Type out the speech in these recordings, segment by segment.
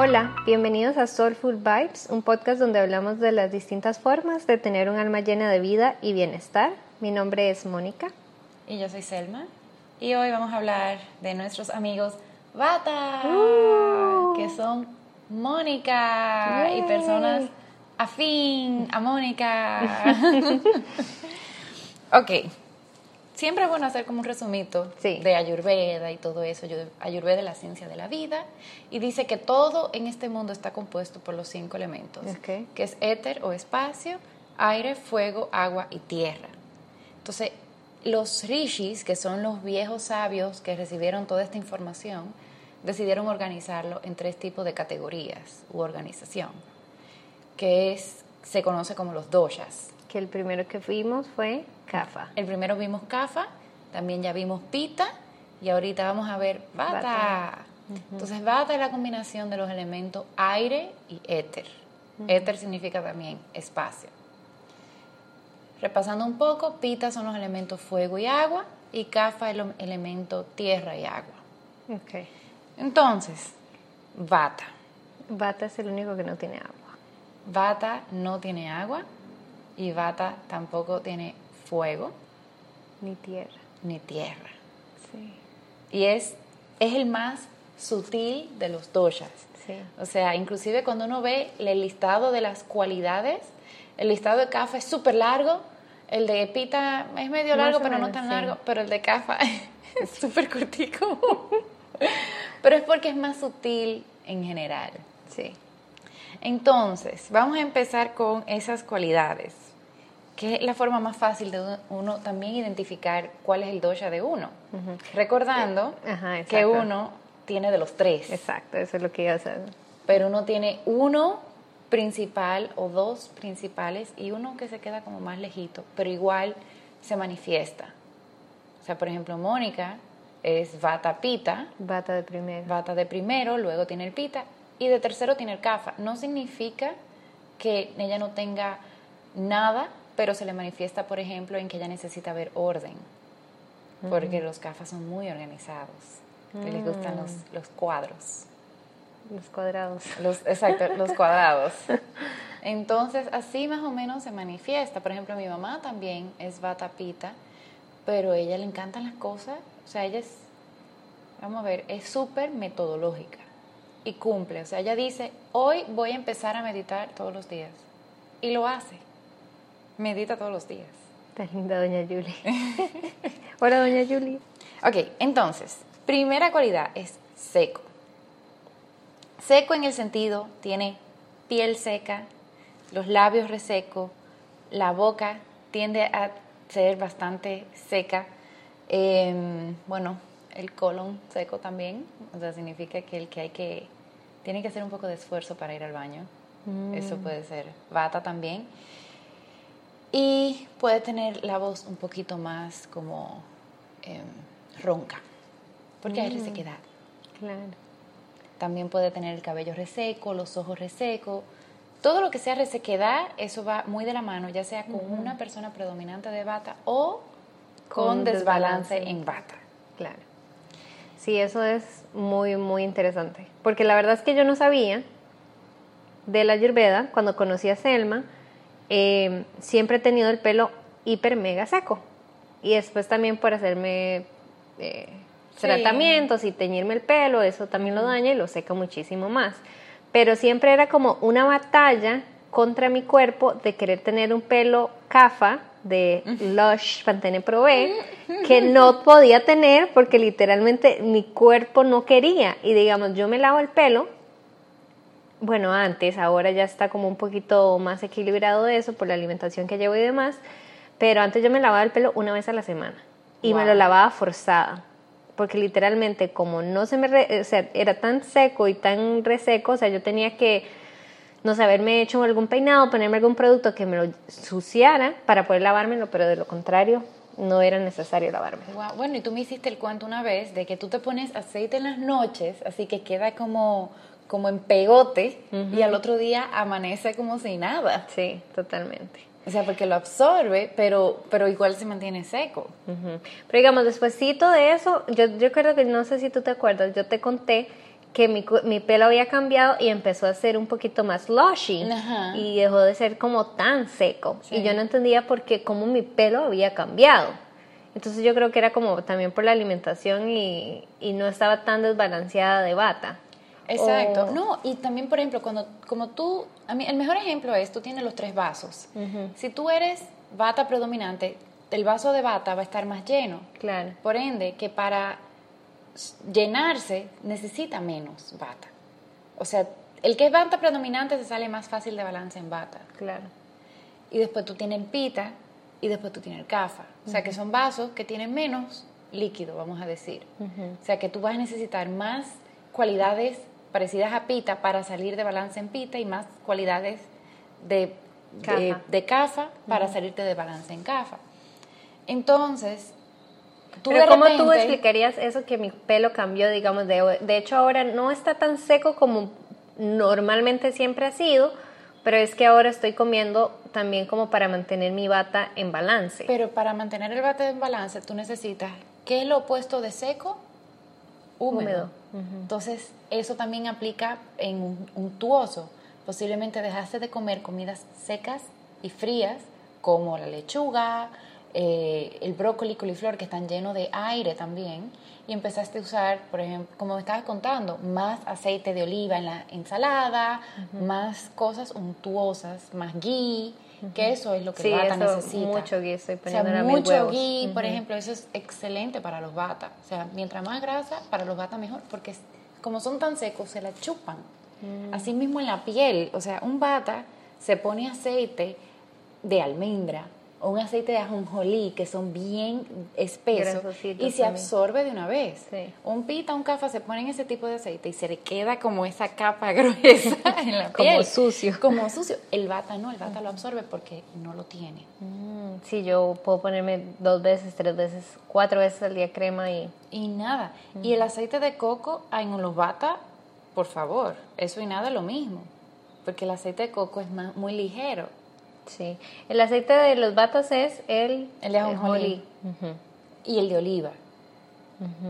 Hola, bienvenidos a Soulful Vibes, un podcast donde hablamos de las distintas formas de tener un alma llena de vida y bienestar. Mi nombre es Mónica. Y yo soy Selma. Y hoy vamos a hablar de nuestros amigos Bata, Uh. que son Mónica y personas afín a Mónica. ok. Siempre es bueno hacer como un resumito Sí. de Ayurveda y todo eso. Ayu- Ayurveda es la ciencia de la vida y dice que todo en este mundo está compuesto por los cinco elementos, que es éter o espacio, aire, fuego, agua y tierra. Entonces, los rishis, que son los viejos sabios que recibieron toda esta información, decidieron organizarlo en tres tipos de categorías u organización, que es, se conoce como los doshas. Que el primero que vimos fue Kafa. El primero vimos Kapha, también ya vimos Pita y ahorita vamos a ver Vata. Vata. Entonces Vata es la combinación de los elementos aire y éter. Éter significa también espacio. Repasando un poco, Pita son los elementos fuego y agua y es el elemento tierra y agua. Ok. Entonces, Vata. Bata es el único que no tiene agua. Vata no tiene agua y Vata tampoco tiene fuego Ni tierra. ni tierra. Sí. y es, es el más sutil de los doshas. Sí. O sea, inclusive cuando uno ve el listado de las cualidades, el listado de Kapha es súper largo, el de Pita es medio largo, pero no tan sí. largo, pero el de Kapha es súper cortico. pero es porque es más sutil en general. Sí. Entonces, vamos a empezar con esas cualidades, que es la forma más fácil de uno también identificar cuál es el dosha de uno. Recordando Ajá, que uno tiene de los tres, Exacto, eso es lo que a hacer. pero uno tiene uno principal o dos principales y uno que se queda como más lejito, pero igual se manifiesta. O sea, por ejemplo, Mónica es Vata Pita, Bata de primero. Vata de primero, luego tiene el Pita y de tercero tiene el Kapha. No significa que ella no tenga nada, pero se le manifiesta, por ejemplo, en que ella necesita ver orden, porque los Kaphas son muy organizados, y les gustan los, los cuadros. Los cuadrados. Los, exacto, los cuadrados. Entonces, así más o menos se manifiesta. Por ejemplo, mi mamá también es Vata Pita, pero a ella le encantan las cosas. O sea, ella es, vamos a ver, es súper metodológica y cumple. O sea, ella dice, hoy voy a empezar a meditar todos los días. Y lo hace. Medita todos los días. Tan linda doña Julie. Hola doña Julie. Ok, entonces, primera cualidad es seco. Seco en el sentido, tiene piel seca, los labios resecos, la boca tiende a ser bastante seca, em, bueno, el colon seco también, o sea, significa que el que hay que, tiene que hacer un poco de esfuerzo para ir al baño, eso puede ser bata también, y puede tener la voz un poquito más como em, ronca, porque hay resequedad. Claro. También puede tener el cabello reseco, los ojos resecos. Todo lo que sea resequedad, eso va muy de la mano, ya sea con una persona predominante de bata o con, Con desbalance, desbalance. en bata. Claro. Sí, eso es muy, muy interesante. Porque la verdad es que yo no sabía de la Ayurveda, cuando conocí a Selma, eh, siempre he tenido el pelo hiper mega seco. Y después también por hacerme eh, Sí. tratamientos y teñirme el pelo, eso también lo daña y lo seca muchísimo más. Pero siempre era como una batalla contra mi cuerpo de querer tener un pelo cafa de Lush Pantene Pro V que no podía tener porque literalmente mi cuerpo no quería. Y digamos, yo me lavo el pelo bueno, antes, ahora ya está como un poquito más equilibrado de eso por la alimentación que llevo y demás, pero antes yo me lavaba el pelo una vez a la semana y me Wow. lo lavaba forzada, porque literalmente como no se me, re- o sea, era tan seco y tan reseco, o sea, yo tenía que, no sé, haberme hecho algún peinado, ponerme algún producto que me lo suciara para poder lavármelo, pero de lo contrario, no era necesario lavarme. Guau, Bueno, y tú me hiciste el cuento una vez de que tú te pones aceite en las noches, así que queda como, como en pegote y al otro día amanece como si nada. Sí, totalmente. O sea, porque lo absorbe, pero, pero igual se mantiene seco. Pero digamos, despuésito de eso, yo, yo creo que no sé si tú te acuerdas, yo te conté que mi, mi pelo había cambiado y empezó a ser un poquito más lushy Ajá. y dejó de ser como tan seco. Sí. Y yo no entendía por qué, cómo mi pelo había cambiado. Entonces yo creo que era como también por la alimentación y, y no estaba tan desbalanceada de bata. Exacto. O- No, y también, por ejemplo, cuando como tú, a mí el mejor ejemplo es, tú tienes los tres vasos. Si tú eres bata predominante, el vaso de bata va a estar más lleno. Claro, Por ende, que para llenarse necesita menos bata. O sea, el que es bata predominante se sale más fácil de balance en bata. claro. Y después tú tienes el pita y después tú tienes el cafa. O sea, que son vasos que tienen menos líquido, vamos a decir. O sea, que tú vas a necesitar más cualidades parecidas a pita para salir de balance en pita y más cualidades de de- Cafa. de cafa para salirte de balance en cafa. Entonces, tú Pero de ¿cómo tú repente- explicarías eso que mi pelo cambió, digamos, de, de hecho ahora no está tan seco como normalmente siempre ha sido, pero es que ahora estoy comiendo también como para mantener mi bata en balance. Pero para mantener el bate en balance, tú necesitas, ¿qué es lo opuesto de seco? Húmedo. Húmedo. Entonces, eso también aplica en un untuoso. Posiblemente dejaste de comer comidas secas y frías, como la lechuga, eh, el brócoli, coliflor, que están llenos de aire también, y empezaste a usar, por ejemplo, como me estabas contando, más aceite de oliva en la ensalada, más cosas untuosas, más ghee, que eso es lo que Sí, el bata eso, necesita. mucho ghee estoy O sea, mucho ghee, por ejemplo, eso es excelente para los bata. O sea, mientras más grasa, para los bata mejor, porque como son tan secos, se la chupan. Mm. Así mismo en la piel, o sea, un bata se pone aceite de almendra o un aceite de ajonjolí, que son bien espesos, Grasositos y se absorbe de una vez. Sí. Un pita, un cafa se ponen ese tipo de aceite y se le queda como esa capa gruesa en la Como piel. sucio. Como sucio. El bata no, el bata lo absorbe porque no lo tiene. Mm, sí, yo puedo ponerme dos veces, tres veces, cuatro veces al día crema y... Y nada. Y el aceite de coco en los bata, por favor, eso y nada es lo mismo. Porque el aceite de coco es más, muy ligero. Sí. El aceite de los batas es el... El de ajonjolí. Ujú. Y el de oliva.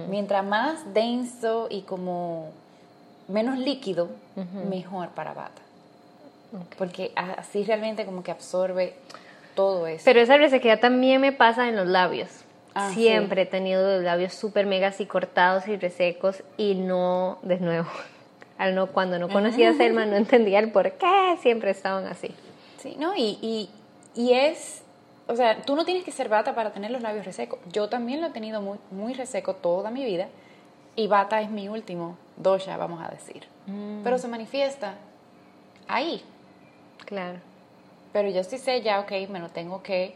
Mientras más denso y como menos líquido, mejor para bata. Porque a- así realmente como que absorbe todo eso. Pero esa resequedad también me pasa en los labios. Ah, Siempre he tenido los labios súper mega así cortados y resecos y no, de nuevo, al no, cuando no conocía a Selma no entendía el por qué siempre estaban así. Sí, ¿no? Y, y, y es, o sea, tú no tienes que ser bata para tener los labios resecos. Yo también lo he tenido muy, muy reseco toda mi vida y bata es mi último dosha, vamos a decir. Pero se manifiesta ahí. Claro. Pero yo sí sé ya, ok, me lo tengo que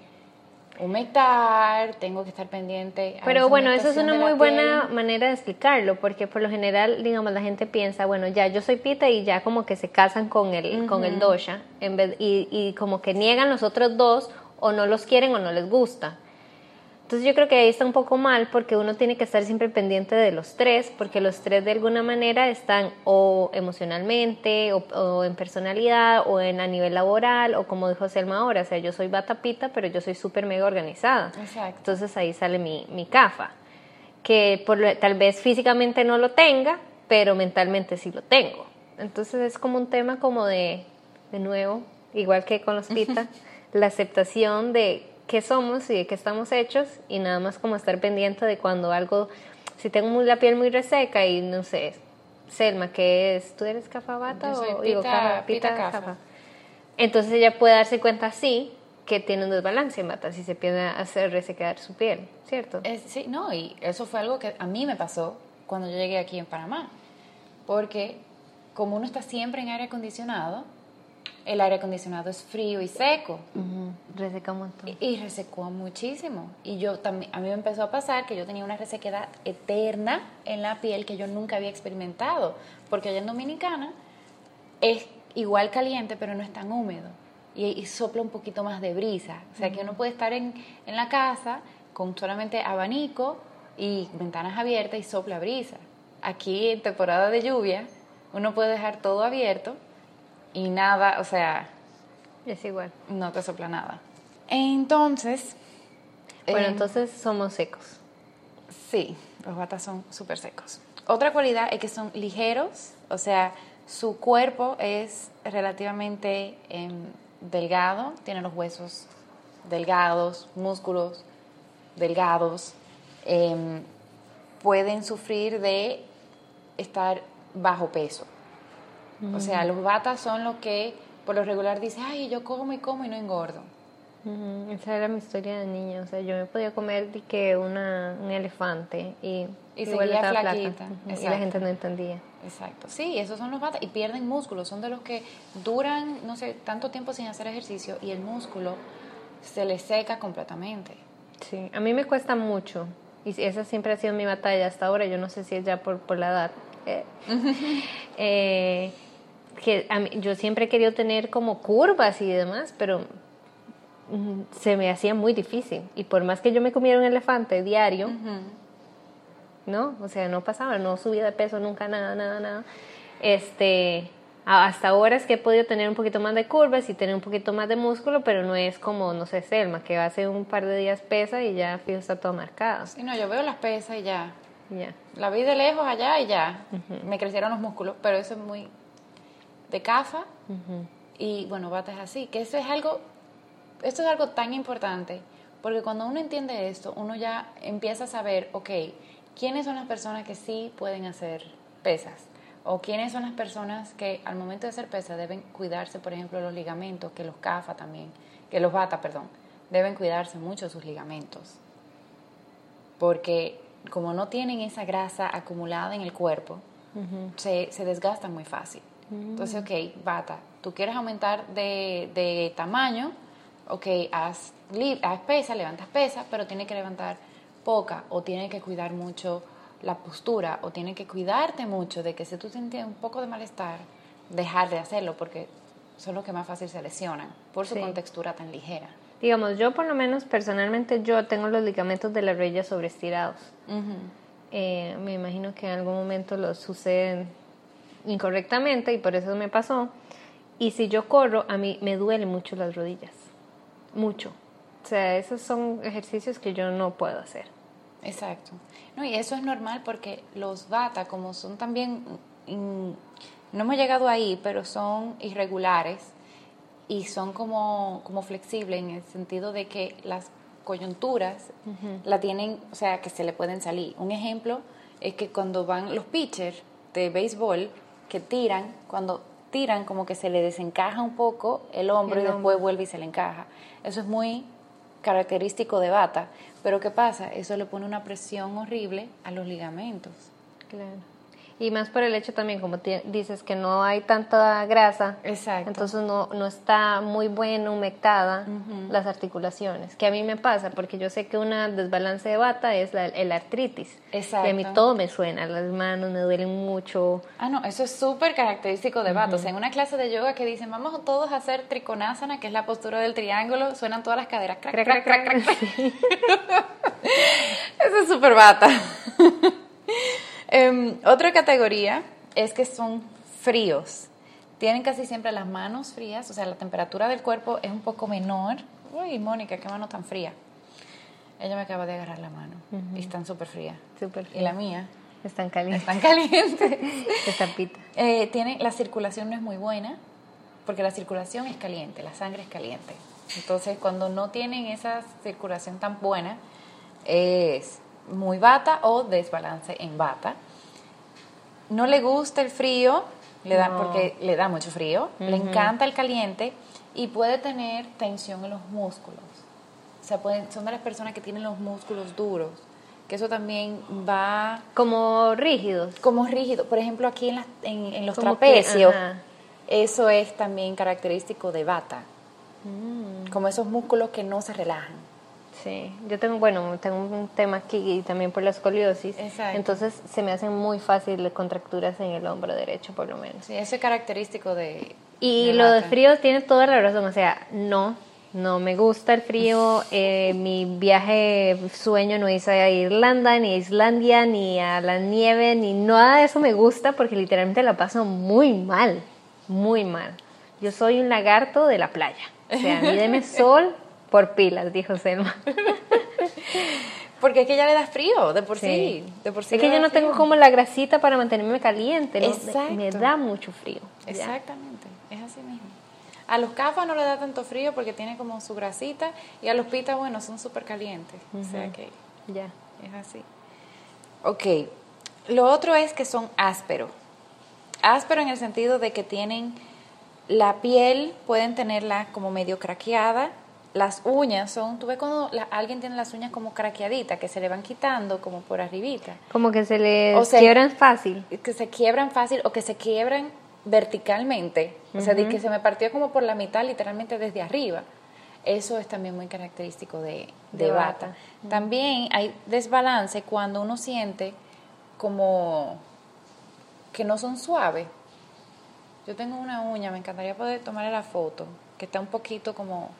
humectar, tengo que estar pendiente. a Pero esa bueno, eso es una muy buena piel. manera de explicarlo, porque por lo general, digamos, la gente piensa, bueno, ya yo soy pita y ya como que se casan con el, con el dosha, en vez, y, y como que niegan los otros dos, o no los quieren o no les gusta. Entonces yo creo que ahí está un poco mal porque uno tiene que estar siempre pendiente de los tres, porque los tres de alguna manera están o emocionalmente, o, o en personalidad, o en a nivel laboral, o como dijo Selma ahora, o sea, yo soy batapita, pero yo soy súper mega organizada. Exacto. Entonces ahí sale mi, mi CAFA, que por, tal vez físicamente no lo tenga, pero mentalmente sí lo tengo. Entonces es como un tema como de, de nuevo, igual que con los pita, la aceptación de qué somos y de qué estamos hechos y nada más como estar pendiente de cuando algo, si tengo muy- la piel muy reseca y no sé, Selma, ¿qué es? ¿Tú eres cafabata o digo, pita- cafa- pita cafa. Entonces ella puede darse cuenta sí que tiene un desbalance en bata si se empieza a hacer resecar su piel, ¿cierto? Es- sí, no, y eso fue algo que a mí me pasó cuando yo llegué aquí en Panamá. Porque como uno está siempre en aire acondicionado, el aire acondicionado es frío y seco. Reseca un montón. Y, y resecó muchísimo. Y yo también, a mí me empezó a pasar que yo tenía una resequedad eterna en la piel que yo nunca había experimentado. Porque allá en Dominicana es igual caliente, pero no es tan húmedo. Y, y sopla un poquito más de brisa. O sea, que uno puede estar en, en la casa con solamente abanico y ventanas abiertas y sopla brisa. Aquí en temporada de lluvia, uno puede dejar todo abierto y nada, o sea, Es igual. no te sopla nada. Entonces, Bueno, eh, entonces somos secos. sí, los batas son súper secos. otra cualidad es que son ligeros, o sea, su cuerpo es relativamente em, delgado, tiene los huesos delgados, músculos delgados, em, pueden sufrir de estar bajo peso. O sea, los batas son los que por lo regular dicen, ay, yo como y como y no engordo. Esa era mi historia de niña. O sea, yo me podía comer que una, un elefante y, y seguía flaquita. Y la gente no entendía. Exacto. Sí, esos son los batas. Y pierden músculo. Son de los que duran, no sé, tanto tiempo sin hacer ejercicio y el músculo se les seca completamente. Sí, a mí me cuesta mucho. Y esa siempre ha sido mi batalla hasta ahora. Yo no sé si es ya por, por la edad. Eh, eh, que yo siempre he querido tener como curvas y demás, pero mm, se me hacía muy difícil. Y por más que yo me comiera un elefante diario, ¿no? O sea, no pasaba, no subía de peso nunca, nada, nada, nada. Este, hasta ahora es que he podido tener un poquito más de curvas y tener un poquito más de músculo, pero no es como, no sé, Selma, que hace un par de días pesa y ya fijo está todo marcado. Sí, no, yo veo las pesas y ya. Ya. La vi de lejos allá y ya. Me crecieron los músculos, pero eso es muy de cafa. Y bueno, bates así. Que eso es algo, esto es algo tan importante, porque cuando uno entiende esto, uno ya empieza a saber, ok, quiénes son las personas que sí pueden hacer pesas. O quiénes son las personas que al momento de hacer pesas deben cuidarse, por ejemplo, los ligamentos, que los CAFA también, que los bata, perdón, deben cuidarse mucho sus ligamentos. Porque como no tienen esa grasa acumulada en el cuerpo, se, se, desgastan muy fácil. Entonces, ok, bata, tú quieres aumentar de, de tamaño, ok, haz, haz pesa, levantas pesa, pero tiene que levantar poca o tiene que cuidar mucho la postura o tiene que cuidarte mucho de que si tú sientes un poco de malestar, dejar de hacerlo porque son los que más fácil se lesionan por su contextura tan ligera. Digamos, yo por lo menos personalmente yo tengo los ligamentos de la rodilla sobreestirados. Eh, me imagino que en algún momento los suceden incorrectamente y por eso me pasó. Y si yo corro, a mí me duelen mucho las rodillas. Mucho. O sea, esos son ejercicios que yo no puedo hacer. Exacto. No, y eso es normal porque los bata, como son también, no hemos llegado ahí, pero son irregulares, y son como, como flexibles en el sentido de que las coyunturas la tienen, o sea, que se le pueden salir. Un ejemplo es que cuando van los pitchers de béisbol que tiran, cuando tiran como que se le desencaja un poco el hombro y después vuelve y se le encaja. Eso es muy característico de bata, pero ¿qué pasa? Eso le pone una presión horrible a los ligamentos. Claro. Y más por el hecho también, como dices, que no hay tanta grasa. Exacto. Entonces no, no está muy bueno humectada las articulaciones. Que a mí me pasa, porque yo sé que una desbalance de bata es la, el artritis. Exacto. Y a mí todo me suena, las manos me duelen mucho. Ah, no, eso es súper característico de bata. O sea, en una clase de yoga que dicen, vamos todos a hacer trikonasana, que es la postura del triángulo, suenan todas las caderas. Crack, crack, crack, crack, eso es súper bata. Em, otra categoría es que son fríos. Tienen casi siempre las manos frías, o sea, la temperatura del cuerpo es un poco menor. Uy, Mónica, qué mano tan fría. Ella me acaba de agarrar la mano y están súper frías. Súper Y la mía. Están calientes. Están calientes. Eh, tiene, la circulación no es muy buena, porque la circulación es caliente, la sangre es caliente. Entonces, cuando no tienen esa circulación tan buena, es muy bata o desbalance en bata. No le gusta el frío, le da, porque le da mucho frío, le encanta el caliente y puede tener tensión en los músculos. O sea, pueden, son de las personas que tienen los músculos duros, que eso también va... Como rígidos. Como rígidos. Por ejemplo, aquí en, en, los trapecios, eso es también característico de bata. Mm. Como esos músculos que no se relajan. Sí, yo tengo, bueno, tengo un tema aquí y también por la escoliosis. Exacto. Entonces se me hacen muy fácil contracturas en el hombro derecho, por lo menos. Sí, eso es característico de. Y lo de frío tiene toda la razón. O sea, no, no me gusta el frío. Eh, mi viaje sueño no es a Irlanda, ni a Islandia, ni a la nieve, ni nada de eso me gusta porque literalmente la paso muy mal, muy mal. Yo soy un lagarto de la playa. O sea, a mí deme sol por pilas, dijo Selma. Porque es que ya le da frío, de por sí. de por sí es que yo no tengo como la grasita para mantenerme caliente. ¿no? Exacto. Me da mucho frío. ya. Exactamente, es así mismo. A los cafas no le da tanto frío porque tiene como su grasita y a los pitas, bueno, son súper calientes. O sea que Ya. es así. Ok, lo otro es que son ásperos. Áspero en el sentido de que tienen la piel, pueden tenerla como medio craqueada. Las uñas son, tú ves cuando la- alguien tiene las uñas como craqueaditas, que se le van quitando como por arribita. Como que se sea- quiebran fácil. que se quiebran fácil o que se quiebran verticalmente, o sea, de que se me partió como por la mitad literalmente desde arriba. Eso es también muy característico de, de, De bata. bata. También hay desbalance cuando uno siente como que no son suaves. Yo tengo una uña, me encantaría poder tomarle la foto, que está un poquito como,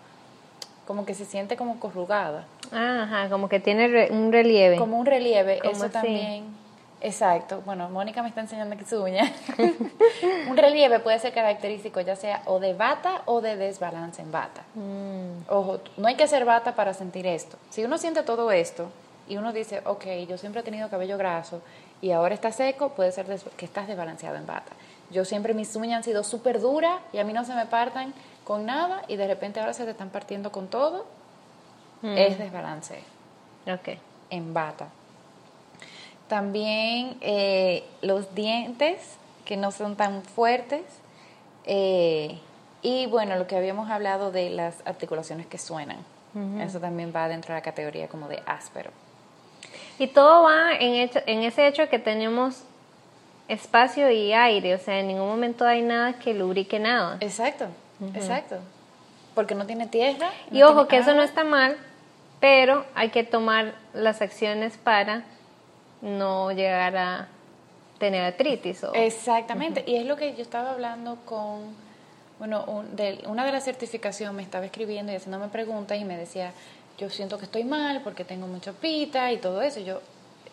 como que se siente como corrugada. Ajá, como que tiene re- un relieve. Como un relieve, ¿Cómo eso así? también. Exacto. Bueno, Mónica me está enseñando aquí su uña. un relieve puede ser característico ya sea o de bata o de desbalance en bata. Mm, Ojo, no hay que ser bata para sentir esto. Si uno siente todo esto y uno dice, ok, yo siempre he tenido cabello graso y ahora está seco, puede ser que estás desbalanceado en bata. Yo siempre mis uñas han sido súper duras y a mí no se me partan con nada y de repente ahora se te están partiendo con todo. Mm. Es desbalance ok. en bata. También eh, los dientes, que no son tan fuertes. eh, y bueno, lo que habíamos hablado de las articulaciones que suenan. Eso también va dentro de la categoría como de áspero. Y todo va en, hecho- en ese hecho que tenemos espacio y aire, o sea, en ningún momento hay nada que lubrique nada. Exacto, exacto. Porque no tiene tierra. no Y ojo, que eso no está mal, pero hay que tomar las acciones para no llegar a tener artritis. O, Exactamente, y es lo que yo estaba hablando con, bueno, un- de, una de las certificaciones me estaba escribiendo y haciéndome preguntas y me decía, yo siento que estoy mal porque tengo mucha pita y todo eso. Yo,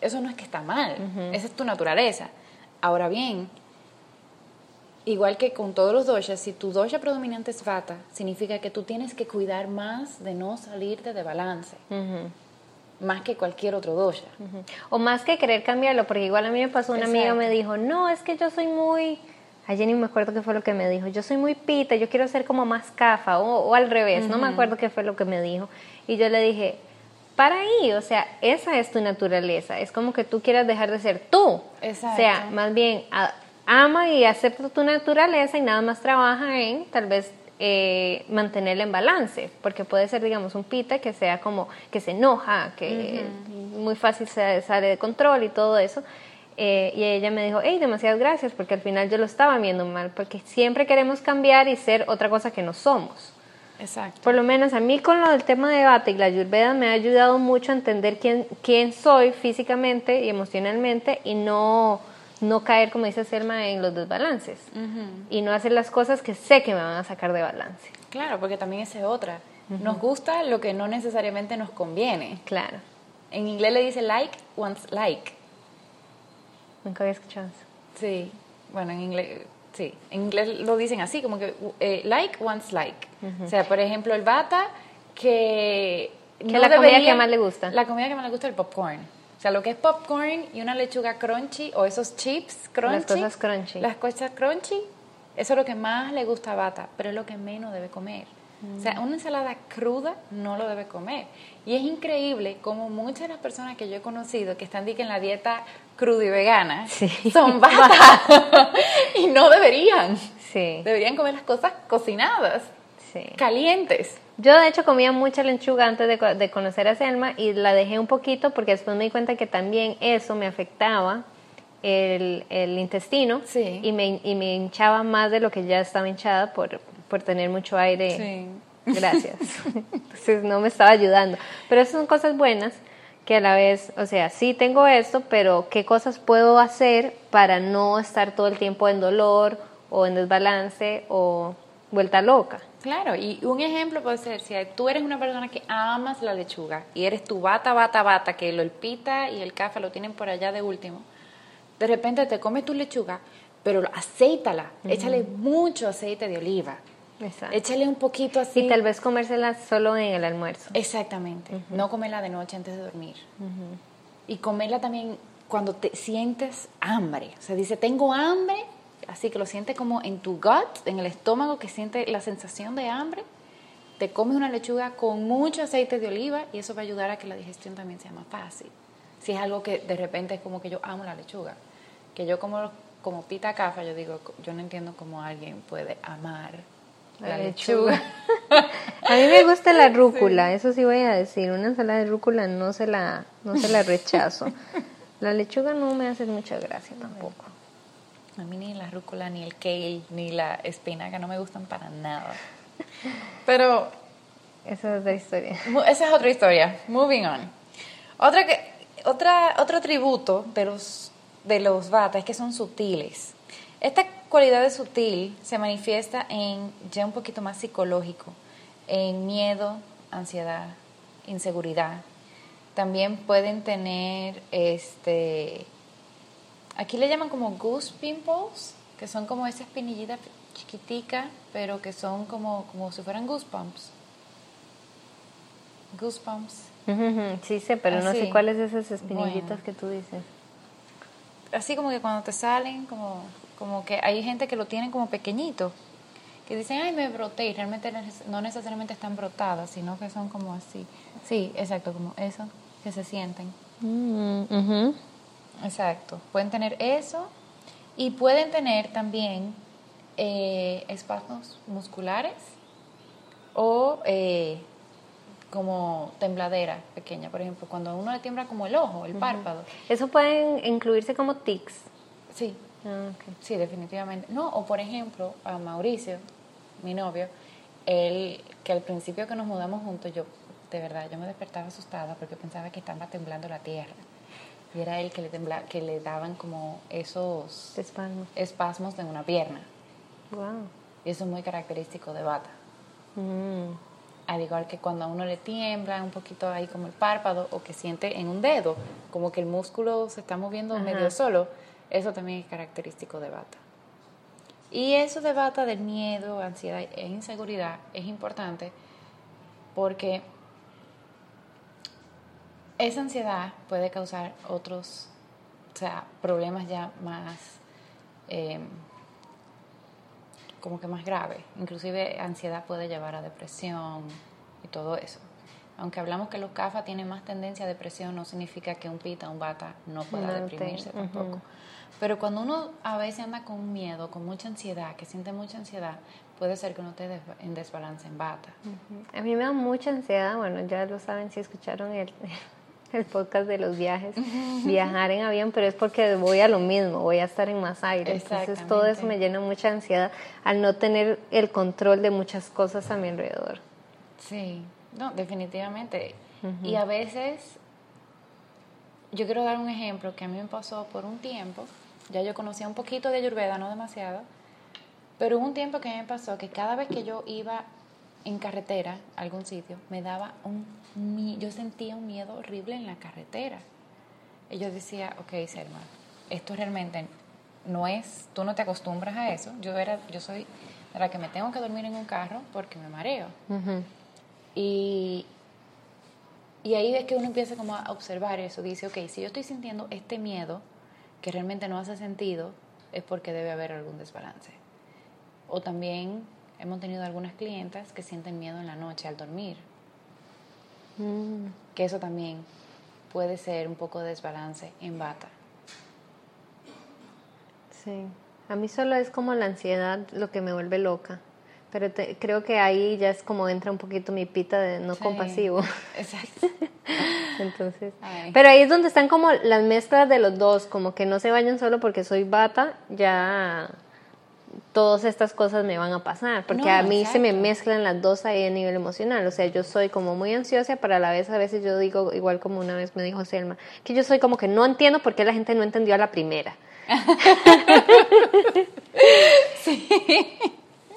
eso no es que está mal, esa es tu naturaleza. Ahora bien, igual que con todos los doshas, si tu dosha predominante es vata, significa que tú tienes que cuidar más de no salirte de balance, más que cualquier otro dosha. O más que querer cambiarlo, porque igual a mí me pasó, una amiga me dijo, no, es que yo soy muy... Ayer ni me acuerdo qué fue lo que me dijo. Yo soy muy pita, yo quiero ser como más cafa, o, o al revés, no me acuerdo qué fue lo que me dijo. Y yo le dije, para ahí, o sea, esa es tu naturaleza. Es como que tú quieras dejar de ser tú. Exacto. O sea, más bien, a- ama y acepta tu naturaleza y nada más trabaja en tal vez eh, mantenerla en balance, porque puede ser, digamos, un pita que sea como que se enoja, que muy fácil se sale de control y todo eso. Eh, y ella me dijo, hey, demasiadas gracias, porque al final yo lo estaba viendo mal, porque siempre queremos cambiar y ser otra cosa que no somos. Exacto. Por lo menos a mí con lo del tema de bata y la ayurveda me ha ayudado mucho a entender quién, quién soy físicamente y emocionalmente y no, no caer, como dice Selma, en los desbalances. Y no hacer las cosas que sé que me van a sacar de balance. Claro, porque también esa es otra. Nos gusta lo que no necesariamente nos conviene. Claro. En inglés le dice like once like. Nunca había escuchado eso. Sí. Bueno, en inglés, sí. En inglés lo dicen así, como que eh, like once like. O sea, por ejemplo, el bata que... Que la comida que más le gusta. La comida que más le gusta es el popcorn. O sea, lo que es popcorn y una lechuga crunchy o esos chips crunchy. Las cosas crunchy. Las cosas crunchy, eso es lo que más le gusta a Bata, pero es lo que menos debe comer. O sea, una ensalada cruda no lo debe comer. Y es increíble como muchas de las personas que yo he conocido que están en la dieta cruda y vegana Sí. son Bata. y no deberían. Sí, Deberían comer las cosas cocinadas, sí. calientes. Yo de hecho comía mucha lechuga antes de, co- de conocer a Selma y la dejé un poquito porque después me di cuenta que también eso me afectaba el, el intestino Sí. y, me, y me hinchaba más de lo que ya estaba hinchada por, por tener mucho aire. Gracias. Entonces no me estaba ayudando. Pero esas son cosas buenas que a la vez, o sea, sí tengo esto, pero ¿qué cosas puedo hacer para no estar todo el tiempo en dolor o en desbalance o vuelta loca? Claro, y un ejemplo puede ser, si tú eres una persona que amas la lechuga y eres tu bata, bata, bata, que lo el pita y el café lo tienen por allá de último, de repente te comes tu lechuga, pero aceítala, échale mucho aceite de oliva. Exacto. Échale un poquito así. Y tal vez comérsela solo en el almuerzo. Exactamente. No comerla de noche antes de dormir. Y comerla también cuando te sientes hambre. O sea, dice, tengo hambre, así que lo sientes como en tu gut, en el estómago, que siente la sensación de hambre. Te comes una lechuga con mucho aceite de oliva y eso va a ayudar a que la digestión también sea más fácil. Si es algo que de repente es como que yo amo la lechuga, que yo como, como pita cafa, yo digo, yo no entiendo cómo alguien puede amar la, lechuga. a mí me gusta la rúcula, eso sí voy a decir, una ensalada de rúcula no se la, no se la rechazo. La lechuga no me hace mucha gracia tampoco. A mí ni la rúcula, ni el kale, ni la espinaca no me gustan para nada. Pero... Esa es otra historia. Esa es otra historia. Moving on. Otra, que, otra, otro atributo de los, de los bata es que son sutiles. Esta cualidad de sutil se manifiesta en ya un poquito más psicológico, en miedo, ansiedad, inseguridad. También pueden tener, este, aquí le llaman como goose pimples, que son como esa espinillita chiquitica, pero que son como, como si fueran goosebumps. Goosebumps. Sí sé, pero no sé cuáles esas espinillitas que tú dices. Así como que cuando te salen, como, como que hay gente que lo tienen como pequeñito, que dicen, ay, me broté, y realmente no necesariamente están brotadas, sino que son como así. Sí, exacto, como eso, que se sienten. Mm, exacto, pueden tener eso y pueden tener también eh, espasmos musculares o eh, como tembladera pequeña, por ejemplo, cuando uno le tiembla como el ojo, el párpado. ¿Eso pueden incluirse como tics? Sí, ah, sí, definitivamente. No, o por ejemplo, a Mauricio, mi novio, él, que al principio que nos mudamos juntos, yo, de verdad, yo me despertaba asustada porque pensaba que estaba temblando la tierra. Y era él que le, tembla, que le daban como esos espasmos, espasmos de una pierna. Wow. Y eso es muy característico de bata. Mm al igual que cuando a uno le tiembla un poquito ahí como el párpado o que siente en un dedo, como que el músculo se está moviendo medio solo, eso también es característico de bata. Y eso de bata del miedo, ansiedad e inseguridad es importante porque esa ansiedad puede causar otros, o sea, problemas ya más... Eh, como que más grave. Inclusive ansiedad puede llevar a depresión y todo eso. Aunque hablamos que los CAFA tienen más tendencia a depresión, no significa que un pita, un bata no pueda deprimirse tampoco. Pero cuando uno a veces anda con miedo, con mucha ansiedad, que siente mucha ansiedad, puede ser que uno esté en desbalance en bata. A mí me da mucha ansiedad, bueno, ya lo saben si escucharon el, el podcast de los viajes, viajar en avión, pero es porque voy a lo mismo, voy a estar en más aire. Entonces todo eso me llena mucha ansiedad al no tener el control de muchas cosas a mi alrededor. Sí, no, definitivamente. Y a veces, yo quiero dar un ejemplo que a mí me pasó por un tiempo, ya yo conocía un poquito de Ayurveda, no demasiado, pero hubo un tiempo que me pasó que cada vez que yo iba en carretera algún sitio, me daba un yo sentía un miedo horrible en la carretera. Y yo decía, ok, Selma, esto realmente no es, tú no te acostumbras a eso. Yo era, yo soy de la que me tengo que dormir en un carro porque me mareo. Y y ahí es que uno empieza como a observar eso, dice, ok, si yo estoy sintiendo este miedo que realmente no hace sentido, es porque debe haber algún desbalance. O también hemos tenido algunas clientas que sienten miedo en la noche al dormir. Mm. Que eso también puede ser un poco de desbalance en bata. Sí, a mí solo es como la ansiedad lo que me vuelve loca. Pero creo que ahí ya es como entra un poquito mi pita de no compasivo. Exacto. Entonces, pero ahí es donde están como las mezclas de los dos, como que no se vayan solo porque soy bata, ya todas estas cosas me van a pasar, porque a mí se me mezclan las dos ahí a nivel emocional, o sea, yo soy como muy ansiosa, pero a la vez a veces yo digo, igual como una vez me dijo Selma, que yo soy como que no entiendo por qué la gente no entendió a la primera. sí.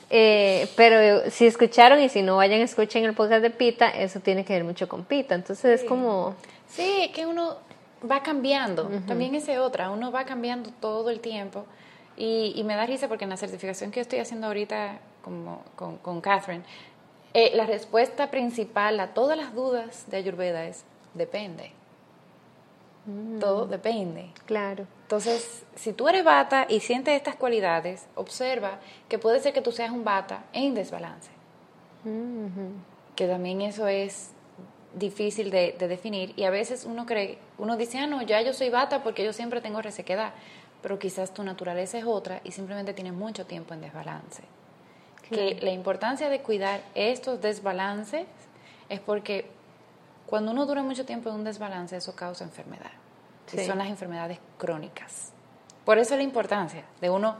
Eh, pero si escucharon y si no vayan escuchen el podcast de Pita, eso tiene que ver mucho con Pita, entonces es como... Sí, que uno va cambiando, también ese otra, uno va cambiando todo el tiempo. Y, me da risa porque en la certificación que estoy haciendo ahorita como con, con Catherine, eh, la respuesta principal a todas las dudas de Ayurveda es depende. Mm. Todo depende. Claro. Entonces, si tú eres bata y sientes estas cualidades, observa que puede ser que tú seas un bata en desbalance. Mhm. Que también eso es difícil de, de definir y a veces uno cree, uno dice, ah, no, ya yo soy bata porque yo siempre tengo resequedad, pero quizás tu naturaleza es otra y simplemente tienes mucho tiempo en desbalance. Que la importancia de cuidar estos desbalances es porque cuando uno dura mucho tiempo en un desbalance, eso causa enfermedad. Y son las enfermedades crónicas. Por eso la importancia de uno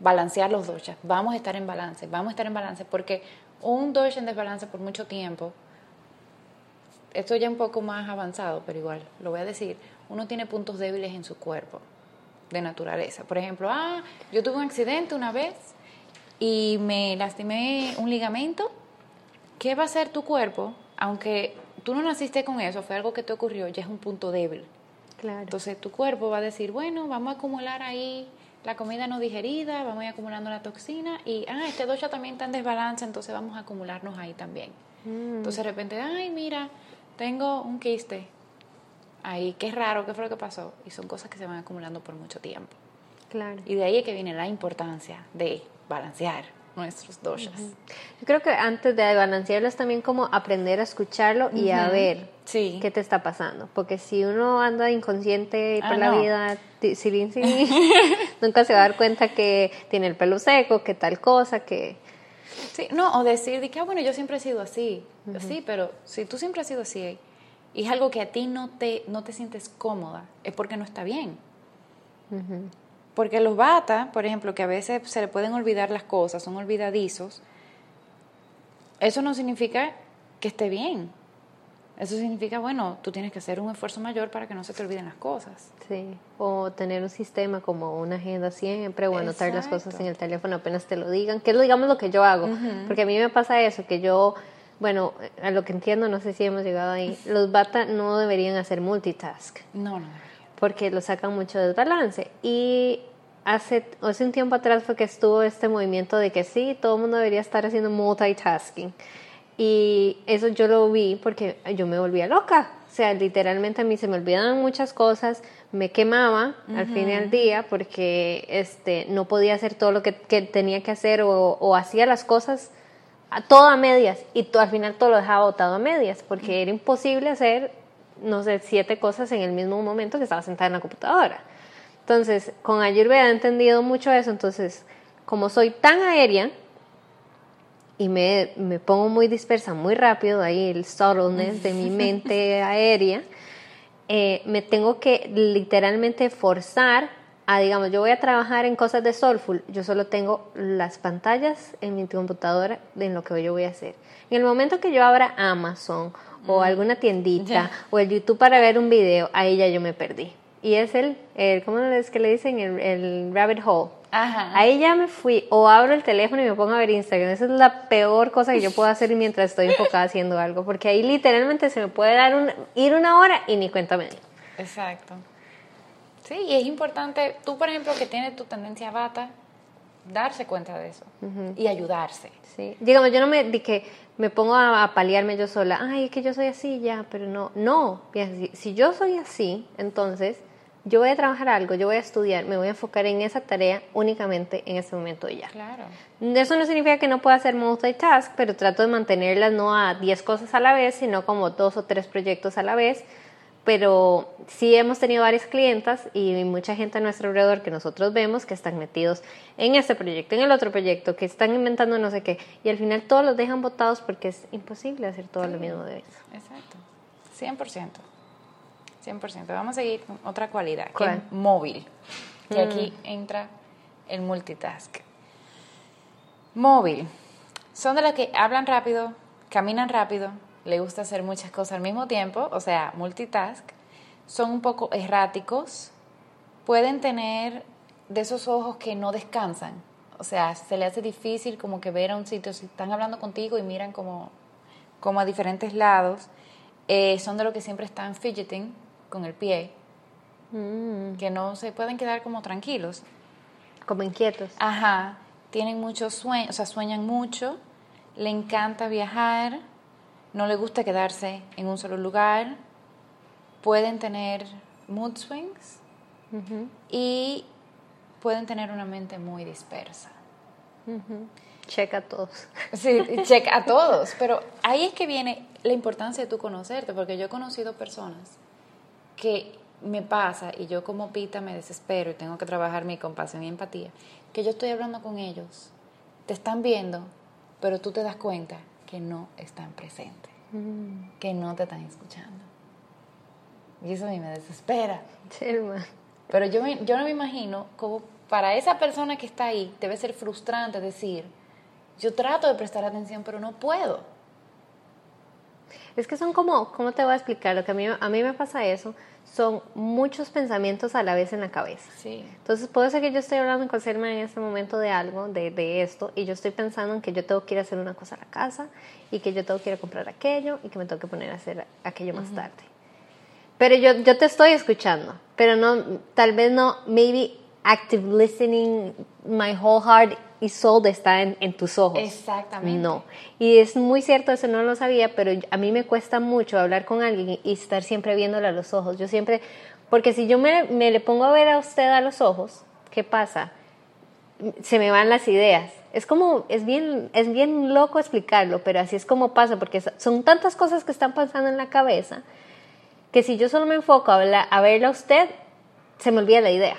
balancear los doshas. Vamos a estar en balance, vamos a estar en balance, porque un dosha en desbalance por mucho tiempo, esto ya un poco más avanzado, pero igual lo voy a decir, uno tiene puntos débiles en su cuerpo de naturaleza. Por ejemplo, ah, yo tuve un accidente una vez y me lastimé un ligamento. ¿Qué va a hacer tu cuerpo? Aunque tú no naciste con eso, fue algo que te ocurrió, ya es un punto débil. Claro. Entonces tu cuerpo va a decir, bueno, vamos a acumular ahí la comida no digerida, vamos a ir acumulando la toxina y, ah, este dosha también está en desbalance, entonces vamos a acumularnos ahí también. Mm. Entonces de repente, ay, mira, tengo un quiste ahí, qué raro, qué fue lo que pasó. Y son cosas que se van acumulando por mucho tiempo. claro. Y de ahí es que viene la importancia de balancear nuestros doshas. Yo creo que antes de balancearlo es también como aprender a escucharlo y a Ujú. ver Sí. qué te está pasando. Porque si uno anda inconsciente por Ah, la no. vida, sirin, sirin, nunca se va a dar cuenta que tiene el pelo seco, que tal cosa, que... Sí, no, o decir de que, ah, bueno, yo siempre he sido así. Sí, pero si tú siempre has sido así y es algo que a ti no te, no te sientes cómoda, es porque no está bien. Porque los bata, por ejemplo, que a veces se le pueden olvidar las cosas, son olvidadizos, eso no significa que esté bien. Eso significa, bueno, tú tienes que hacer un esfuerzo mayor para que no se te olviden las cosas. Sí, o tener un sistema como una agenda siempre, o anotar las cosas en el teléfono apenas te lo digan, que es digamos lo que yo hago, porque a mí me pasa eso, que yo, bueno, a lo que entiendo, no sé si hemos llegado ahí, los bata no deberían hacer multitask, No, no, porque lo sacan mucho de desbalance. Y hace, hace un tiempo atrás fue que estuvo este movimiento de que sí, todo el mundo debería estar haciendo multitasking. Y eso yo lo vi porque yo me volvía loca. O sea, literalmente a mí se me olvidaban muchas cosas, me quemaba al fin del día porque este, no podía hacer todo lo que, que tenía que hacer o, o hacía las cosas a todo a medias y al final todo lo dejaba botado a medias porque era imposible hacer, no sé, siete cosas en el mismo momento que estaba sentada en la computadora. Entonces, con Ayurveda he entendido mucho eso, entonces, como soy tan aérea y me, me pongo muy dispersa muy rápido, ahí el subtleness de mi mente aérea, eh, me tengo que literalmente forzar a, digamos, yo voy a trabajar en cosas de Soulful, yo solo tengo las pantallas en mi computadora de en lo que yo voy a hacer. En el momento que yo abra Amazon o alguna tiendita Ya. o el YouTube para ver un video, ahí ya yo me perdí. Y es el, el ¿cómo es que le dicen? El, el rabbit hole. Ajá. Ahí ya me fui, o abro el teléfono y me pongo a ver Instagram. Esa es la peor cosa que yo puedo hacer mientras estoy enfocada haciendo algo, porque ahí literalmente se me puede dar un, ir una hora y ni cuenta. Exacto. Sí, y es importante, tú por ejemplo que tienes tu tendencia bata, darse cuenta de eso y ayudarse. Sí. Digamos, yo no me di que me pongo a, a paliarme yo sola. Ay, es que yo soy así ya, pero no. No, si, si yo soy así, entonces yo voy a trabajar algo, yo voy a estudiar, me voy a enfocar en esa tarea únicamente en ese momento y ya. Claro. Eso no significa que no pueda hacer multitask, pero trato de mantenerlas no a 10 cosas a la vez, sino como dos o tres proyectos a la vez. Pero sí hemos tenido varias clientas y mucha gente a nuestro alrededor que nosotros vemos que están metidos en este proyecto, en el otro proyecto, que están inventando no sé qué. Y al final todos los dejan botados porque es imposible hacer todo lo mismo de vez. Exacto. 100%. 100%. Vamos a seguir con otra cualidad, que ¿Cuál? es móvil. Y Mm. aquí entra el multitask. Móvil. Son de las que hablan rápido, caminan rápido, le gusta hacer muchas cosas al mismo tiempo, o sea, multitask. Son un poco erráticos, pueden tener de esos ojos que no descansan. O sea, se le hace difícil como que ver a un sitio, si están hablando contigo y miran como, como a diferentes lados. Eh, son de los que siempre están fidgeting con el pie, Mm, que no se pueden quedar como tranquilos. como inquietos. Ajá. tienen muchos sueños, o sea, sueñan mucho, le encanta viajar, no le gusta quedarse en un solo lugar, pueden tener mood swings y pueden tener una mente muy dispersa. Checa a todos. Sí, checa a todos, pero ahí es que viene la importancia de tú conocerte, porque yo he conocido personas que me pasa, y yo como pita me desespero y tengo que trabajar mi compasión y empatía, que yo estoy hablando con ellos, te están viendo, pero tú te das cuenta que no están presentes, mm. que no te están escuchando. Y eso a mí me desespera. Pero yo, yo no me imagino cómo para esa persona que está ahí debe ser frustrante decir, yo trato de prestar atención, pero no puedo. Es que son como, ¿cómo te voy a explicar? Lo que a mí, a mí me pasa eso, son muchos pensamientos a la vez en la cabeza. Sí. Entonces puede ser que yo estoy hablando con Selma en este momento de algo, de, de, esto, y yo estoy pensando en que yo tengo que ir a hacer una cosa a la casa, y que yo tengo que ir a comprar aquello, y que me tengo que poner a hacer aquello más tarde. Pero yo, yo te estoy escuchando, pero no, tal vez no, maybe active listening, my whole heart y soul está en, en, tus ojos. Exactamente. No. Y es muy cierto, eso no lo sabía, pero a mí me cuesta mucho hablar con alguien y estar siempre viéndole a los ojos. Yo siempre, porque si yo me, me le pongo a ver a usted a los ojos, ¿qué pasa? Se me van las ideas. Es como, es bien, es bien loco explicarlo, pero así es como pasa, porque son tantas cosas que están pasando en la cabeza que si yo solo me enfoco a, verla, a verla a usted, se me olvida la idea.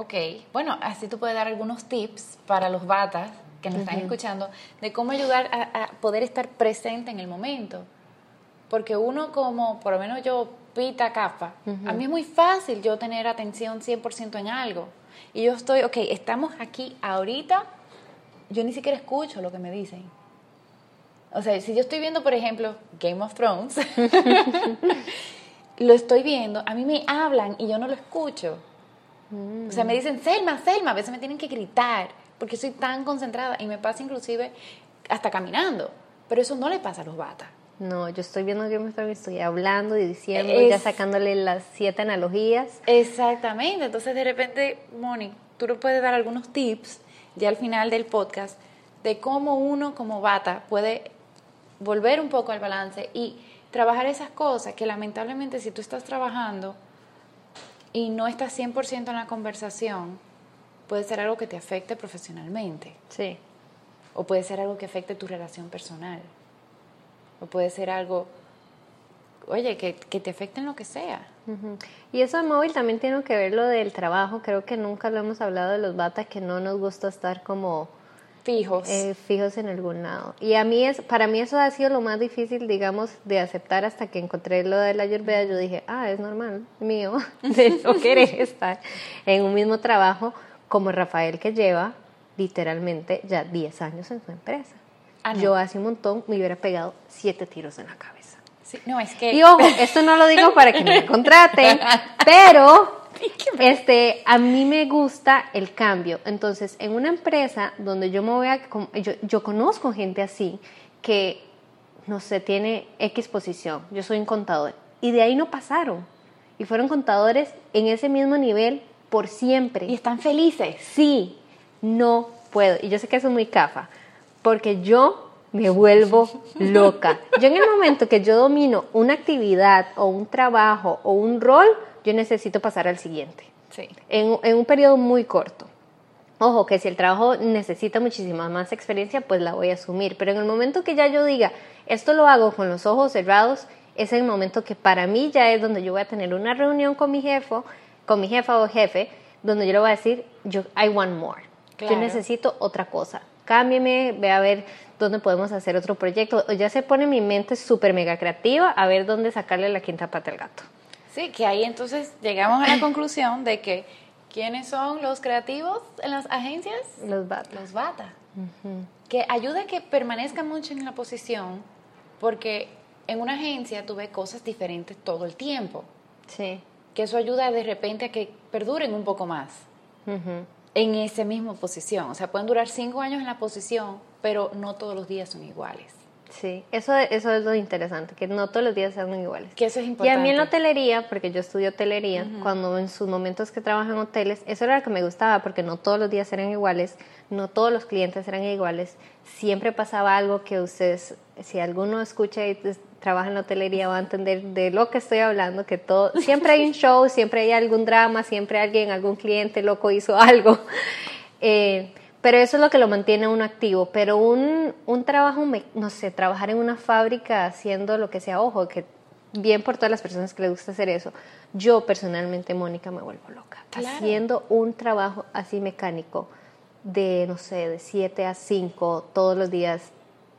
Ok, bueno, así tú puedes dar algunos tips para los batas que nos están escuchando de cómo ayudar a, poder estar presente en el momento. Porque uno como, por lo menos yo, pita capa, a mí es muy fácil yo tener atención 100% en algo. Y yo estoy, ok, estamos aquí ahorita, yo ni siquiera escucho lo que me dicen. O sea, si yo estoy viendo, por ejemplo, Game of Thrones, lo estoy viendo, a mí me hablan y yo no lo escucho. O sea, me dicen, Selma, Selma, a veces me tienen que gritar porque soy tan concentrada y me pasa inclusive hasta caminando. Pero eso no le pasa a los batas. No, yo estoy viendo que me estoy hablando y diciendo, y ya sacándole las siete analogías. Exactamente. Entonces, de repente, Moni, tú le puedes dar algunos tips ya al final del podcast de cómo uno como bata puede volver un poco al balance y trabajar esas cosas que lamentablemente si tú estás trabajando y no estás 100% en la conversación, puede ser algo que te afecte profesionalmente. Sí. O puede ser algo que afecte tu relación personal. O puede ser algo, oye, que, que te afecte en lo que sea. Y eso de móvil también tiene que ver lo del trabajo. Creo que nunca lo hemos hablado de los batas que no nos gusta estar como fijos. Eh, fijos en algún lado. Y a mí es, para mí eso ha sido lo más difícil, digamos, de aceptar hasta que encontré lo de la ayurveda. Yo dije, ah, es normal, mío, de no querer estar en un mismo trabajo como Rafael que lleva literalmente ya 10 años en su empresa. Ah, Yo hace un montón me hubiera pegado siete tiros en la cabeza. Sí, no, es que... Y ojo, esto no lo digo para que me contraten, pero este, a mí me gusta el cambio. Entonces, en una empresa donde yo me voy a, yo, yo conozco gente así que, no sé, tiene X posición. Yo soy un contador. Y de ahí no pasaron. Y fueron contadores en ese mismo nivel por siempre. Y están felices. Sí, no puedo. Y yo sé que eso es muy cafa. Porque yo me vuelvo loca. Yo en el momento que yo domino una actividad o un trabajo o un rol, yo necesito pasar al siguiente. Sí. En, en un periodo muy corto. Ojo, que si el trabajo necesita muchísima más experiencia, pues la voy a asumir. Pero en el momento que ya yo diga, esto lo hago con los ojos cerrados, es el momento que para mí ya es donde yo voy a tener una reunión con mi jefe, con mi jefa o jefe, donde yo le voy a decir, yo, I want more. Yo necesito otra cosa. Cámbieme, ve a ver dónde podemos hacer otro proyecto. Ya se pone mi mente súper mega creativa a ver dónde sacarle la quinta pata al gato. Sí, que ahí entonces llegamos a la conclusión de que ¿quiénes son los creativos en las agencias? Los bata. Los bata. Que ayuda a que permanezcan mucho en la posición porque en una agencia tú ves cosas diferentes todo el tiempo. Sí. Que eso ayuda de repente a que perduren un poco más en esa misma posición. O sea, pueden durar cinco años en la posición, pero no todos los días son iguales. Sí, eso, eso es lo interesante, que no todos los días sean iguales. Que eso es Y importante. a mí en la hotelería, porque yo estudio hotelería, cuando en sus momentos que trabajo en hoteles, eso era lo que me gustaba, porque no todos los días eran iguales, no todos los clientes eran iguales. Siempre pasaba algo que ustedes, si alguno escucha y trabaja en la hotelería, va a entender de lo que estoy hablando, que todo, siempre hay un show, siempre hay algún drama, siempre alguien, algún cliente loco hizo algo. Eh, pero eso es lo que lo mantiene uno activo. Pero un, un trabajo, no sé, trabajar en una fábrica haciendo lo que sea, ojo, que bien por todas las personas que les gusta hacer eso. Yo personalmente, Mónica, me vuelvo loca. Claro. Haciendo un trabajo así mecánico de, no sé, de 7 a 5 todos los días,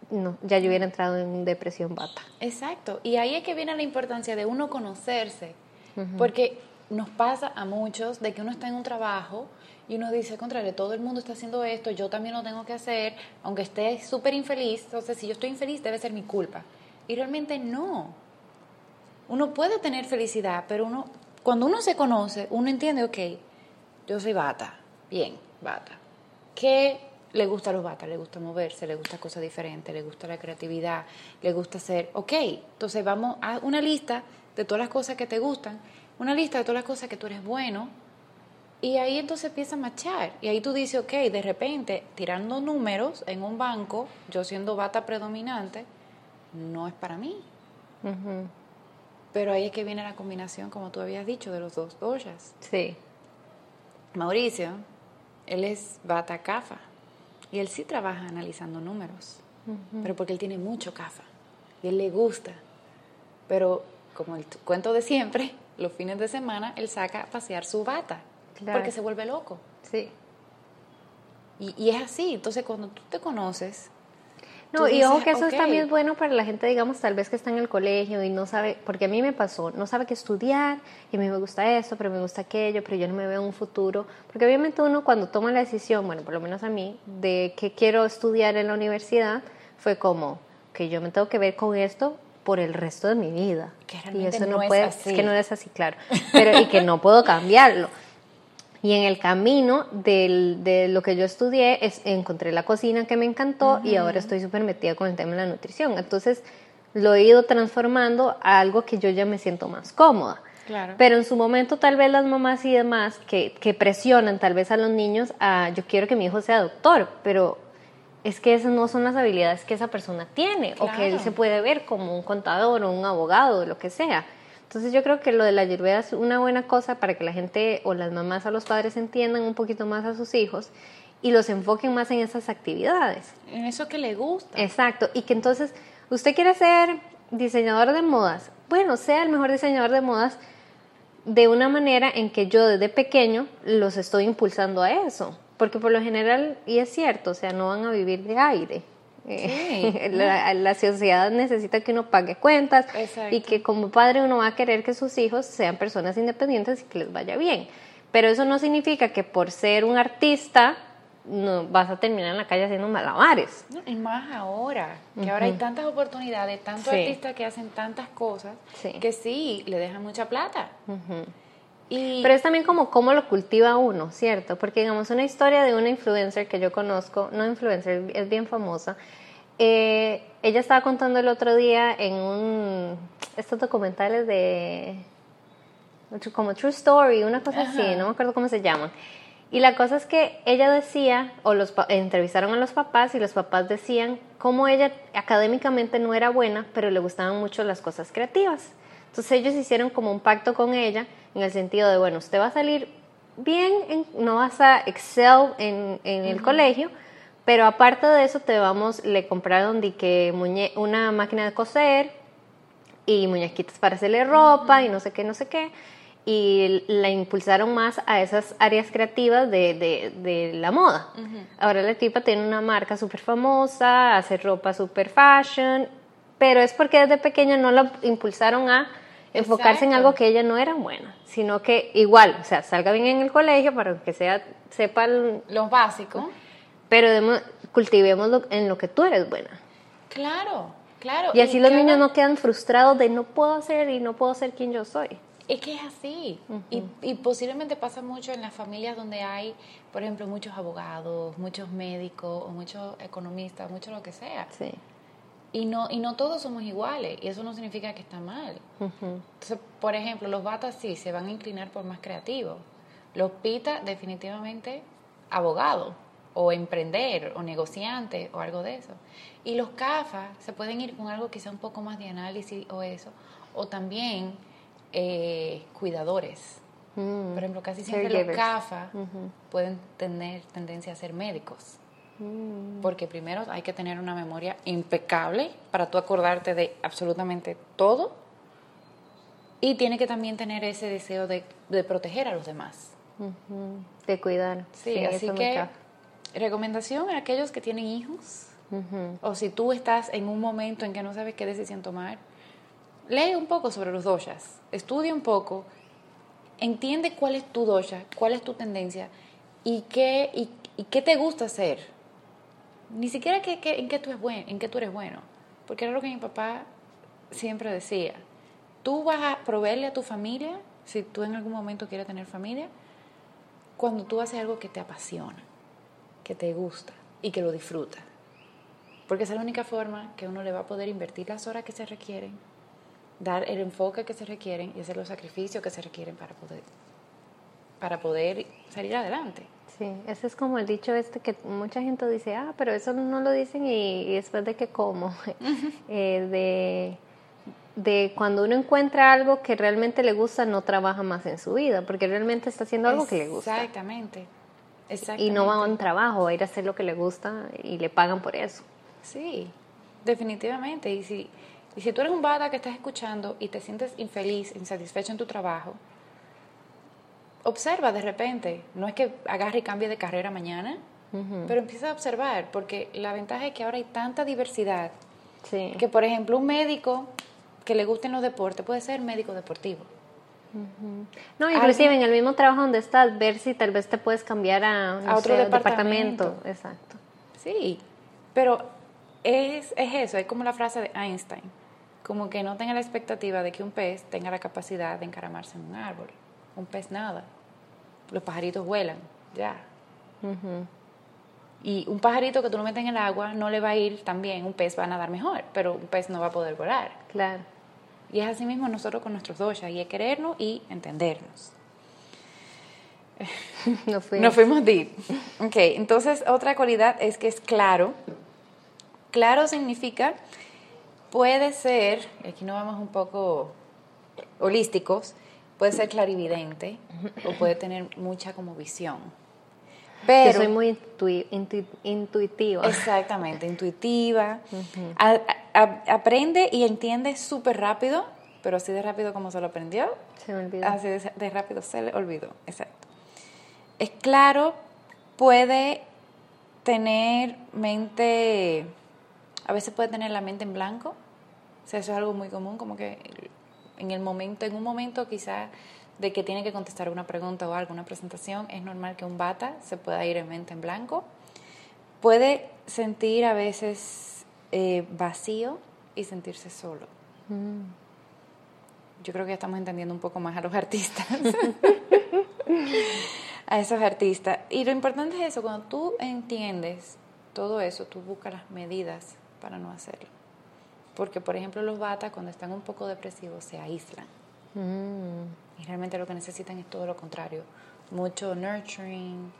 no, ya yo hubiera entrado en depresión bata. Exacto. Y ahí es que viene la importancia de uno conocerse. Porque nos pasa a muchos de que uno está en un trabajo y uno dice, contrario, todo el mundo está haciendo esto, yo también lo tengo que hacer, aunque esté súper infeliz. Entonces, si yo estoy infeliz, debe ser mi culpa. Y realmente no. Uno puede tener felicidad, pero uno, cuando uno se conoce, uno entiende, ok, yo soy bata, bien, bata. ¿Qué le gusta a los batas? Le gusta moverse, le gusta cosas diferentes, le gusta la creatividad, le gusta hacer, ok, entonces vamos a una lista de todas las cosas que te gustan, una lista de todas las cosas que tú eres bueno, y ahí entonces empieza a machar. Y ahí tú dices, ok, de repente, tirando números en un banco, yo siendo bata predominante, no es para mí. Pero ahí es que viene la combinación, como tú habías dicho, de los dos doyas. Sí. Mauricio, él es bata CAFA y él sí trabaja analizando números, pero porque él tiene mucho CAFA y él le gusta. Pero como el cuento de siempre, los fines de semana él saca a pasear su bata Claro. porque se vuelve loco. Sí. Y, y es así, entonces cuando tú te conoces... No, y ojo dices, que eso "Ok". es también bueno para la gente, digamos, tal vez que está en el colegio y no sabe, porque a mí me pasó, no sabe qué estudiar, y a mí me gusta esto, pero me gusta aquello, pero yo no me veo un futuro. Porque obviamente uno cuando toma la decisión, bueno, por lo menos a mí, de que quiero estudiar en la universidad, fue como que yo me tengo que ver con esto por el resto de mi vida. Que y eso no, no es puede, así. es que no es así, claro. Pero y que no puedo cambiarlo. Y en el camino del- de lo que yo estudié, es, encontré la cocina que me encantó y ahora estoy súper metida con el tema de la nutrición. Entonces, lo he ido transformando a algo que yo ya me siento más cómoda. Claro. Pero en su momento tal vez las mamás y demás que, que presionan tal vez a los niños a yo quiero que mi hijo sea doctor, pero es que esas no son las habilidades que esa persona tiene o que él se puede ver como un contador o un abogado o lo que sea. Entonces yo creo que lo de la ayurveda es una buena cosa para que la gente o las mamás o los padres entiendan un poquito más a sus hijos y los enfoquen más en esas actividades. En eso que le gusta. Exacto, y que entonces usted quiere ser diseñador de modas, bueno, sea el mejor diseñador de modas de una manera en que yo desde pequeño los estoy impulsando a eso, porque por lo general, y es cierto, o sea, no van a vivir de aire. Eh, Sí. la, la sociedad necesita que uno pague cuentas Exacto. y que como padre uno va a querer que sus hijos sean personas independientes y que les vaya bien. Pero eso no significa que por ser un artista no vas a terminar en la calle haciendo malabares. No, y más ahora, que ahora hay tantas oportunidades, tantos Sí. artistas que hacen tantas cosas, Sí. que sí, le dejan mucha plata. Y Pero es también como cómo lo cultiva uno, ¿cierto? Porque digamos una historia de una influencer que yo conozco, no influencer, es bien famosa. eh, ella estaba contando el otro día en un estos documentales de como True Story, una cosa así, Ajá. no me acuerdo cómo se llaman. Y la cosa es que ella decía, o los entrevistaron a los papás y los papás decían cómo ella académicamente no era buena, pero le gustaban mucho las cosas creativas. Entonces ellos hicieron como un pacto con ella en el sentido de, bueno, usted va a salir bien, en- no vas a excel en, en el colegio, pero aparte de eso te vamos, le compraron de que muñe- una máquina de coser y muñequitas para hacerle ropa y no sé qué, no sé qué. Y la impulsaron más a esas áreas creativas de, de, de la moda. Ahora la tipa tiene una marca súper famosa, hace ropa súper fashion, pero es porque desde pequeña no la impulsaron a enfocarse en algo que ella no era buena, sino que igual, o sea, salga bien en el colegio para que sea, sepa, el- lo básico. pero demo- cultivemos lo- en lo que tú eres buena. Claro, claro. Y así los niños no quedan frustrados de no puedo ser y no puedo ser quien yo soy. Es que es así. y, y posiblemente pasa mucho en las familias donde hay, por ejemplo, muchos abogados, muchos médicos o muchos economistas, mucho lo que sea. Sí. Y no, y no todos somos iguales, y eso no significa que está mal. Entonces, por ejemplo, los batas sí se van a inclinar por más creativos. Los pita, definitivamente, abogado, o emprender, o negociante, o algo de eso. Y los CAFA se pueden ir con algo quizá un poco más de análisis o eso, o también eh, cuidadores. Mm. Por ejemplo, casi siempre los CAFA pueden tener tendencia a ser médicos. Mm. Porque primero hay que tener una memoria impecable para tú acordarte de absolutamente todo. Y tiene que también tener ese deseo de, proteger a los demás. De cuidar. Sí, así que recomendación a aquellos que tienen hijos. O si tú estás en un momento en que no sabes qué decisión tomar, lee un poco sobre los doshas, estudia un poco, entiende cuál es tu dosha, cuál es tu tendencia y qué, y qué te gusta hacer ni siquiera que, en, qué tú es bueno, en qué tú eres bueno. Porque era lo que mi papá siempre decía. Tú vas a proveerle a tu familia, si tú en algún momento quieres tener familia, cuando tú haces algo que te apasiona, que te gusta y que lo disfruta. Porque esa es la única forma que uno le va a poder invertir las horas que se requieren, dar el enfoque que se requieren y hacer los sacrificios que se requieren para poder, para poder salir adelante. Sí, ese es como el dicho este que mucha gente dice, ah, pero eso no lo dicen y, después de que como, eh, de, de cuando uno encuentra algo que realmente le gusta, no trabaja más en su vida, porque realmente está haciendo algo que le gusta. Exactamente. Exactamente. Y no va a un trabajo, va a ir a hacer lo que le gusta y le pagan por eso. Sí, definitivamente. Y si, y si tú eres un bada que estás escuchando y te sientes infeliz, insatisfecho en tu trabajo, observa de repente, no es que agarre y cambie de carrera mañana, pero empieza a observar, porque la ventaja es que ahora hay tanta diversidad, que por ejemplo un médico que le gusten los deportes puede ser médico deportivo. No, inclusive en el mismo trabajo donde estás, ver si tal vez te puedes cambiar a, otro departamento. Exacto. Sí, pero es, es eso, es como la frase de Einstein, como que no tenga la expectativa de que un pez tenga la capacidad de encaramarse en un árbol un pez nada. Los pajaritos vuelan, ya. Y un pajarito que tú lo metes en el agua no le va a ir tan bien, un pez va a nadar mejor, pero un pez no va a poder volar. Claro. Y es así mismo nosotros con nuestros doshas, y es querernos y entendernos. Nos fuimos. Nos fuimos deep. Ok, entonces otra cualidad es que es claro. Claro significa, puede ser, aquí no vamos un poco holísticos, puede ser clarividente o puede tener mucha como visión. Pero, soy muy intuitiva. Exactamente, intuitiva. aprende y entiende súper rápido, pero así de rápido como se lo aprendió. Se me olvidó. Así de, rápido se le olvidó, exacto. Es claro, puede tener mente, a veces puede tener la mente en blanco. O sea, eso es algo muy común, como que en el momento, en un momento quizá de que tiene que contestar una pregunta o alguna presentación, es normal que un bata se pueda ir en mente en blanco. Puede sentir a veces eh, vacío y sentirse solo. Mm. Yo creo que ya estamos entendiendo un poco más a los artistas. a esos artistas. Y lo importante es eso, cuando tú entiendes todo eso, tú buscas las medidas para no hacerlo. Porque, por ejemplo, los batas cuando están un poco depresivos se aíslan. Mm. Y realmente lo que necesitan es todo lo contrario. Mucho nurturing.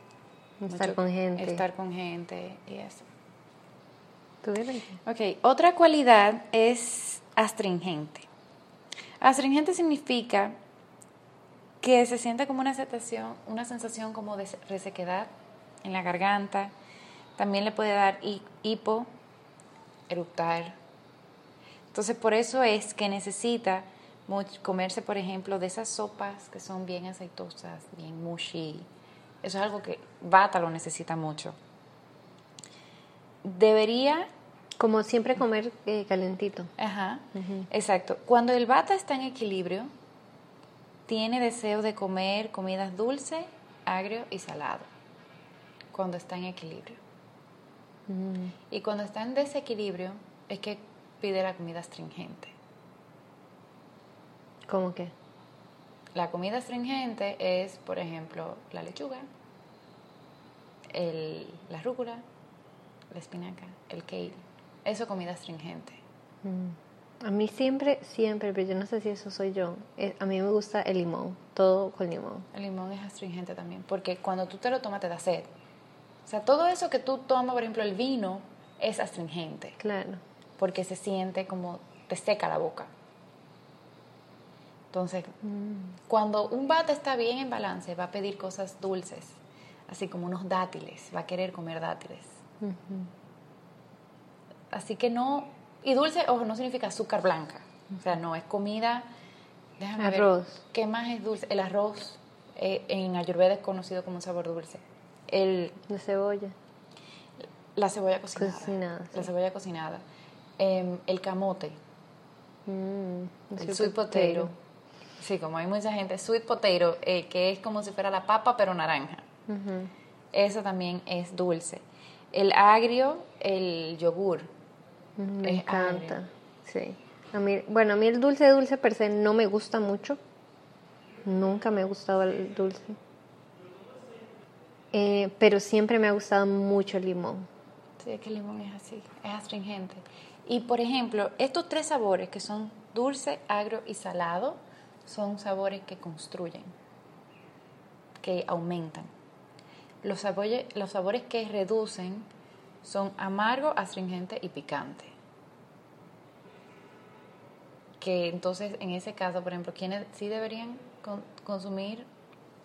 Estar con gente. Estar con gente y eso. ¿Tú ok, otra cualidad es astringente. Astringente significa que se siente como una sensación, una sensación como de resequedad en la garganta. También le puede dar hipo, eruptar, entonces, por eso es que necesita comerse, por ejemplo, de esas sopas que son bien aceitosas, bien mushy. Eso es algo que Bata lo necesita mucho. Debería... Como siempre comer eh, calentito. Ajá, exacto. Cuando el Bata está en equilibrio, tiene deseo de comer comidas dulce, agrio y salado. Cuando está en equilibrio. Mm. Y cuando está en desequilibrio, es que pide la comida astringente. ¿Cómo qué? La comida astringente es, por ejemplo, la lechuga, el, la rúcula, la espinaca, el kale. Eso es comida astringente. Mm. A mí siempre, siempre, pero yo no sé si eso soy yo. eh, A mí me gusta el limón, todo con limón. El limón es astringente también, porque cuando tú te lo tomas te da sed. O sea, todo eso que tú tomas, por ejemplo, el vino, es astringente, Claro. Porque se siente como te seca la boca. Entonces, cuando un bata está bien en balance, va a pedir cosas dulces, así como unos dátiles, va a querer comer dátiles. Así que no, y dulce, ojo, no significa azúcar blanca, o sea, no, es comida, déjame Arroz. ver, ¿qué más es dulce? El arroz eh, en Ayurveda es conocido como un sabor dulce. El, De cebolla. la cebolla cocinada. Cocinada, La cebolla cocinada. Em, el camote. Mm, El sweet potato. Sí, como hay mucha gente, sweet potato, eh, que es como si fuera la papa pero naranja. Eso también es dulce. El agrio, el yogur. Me Es agrio. encanta. Sí. A mí, bueno, a mí el dulce dulce per se no me gusta mucho. Nunca me ha gustado el dulce. Eh, pero siempre me ha gustado mucho el limón. Sí, es que el limón es así, es astringente. Y por ejemplo, estos tres sabores que son dulce, agrio y salado, son sabores que construyen, que aumentan. Los sabores, los sabores que reducen son amargo, astringente y picante. Que entonces, en ese caso, por ejemplo, ¿quiénes sí deberían con- consumir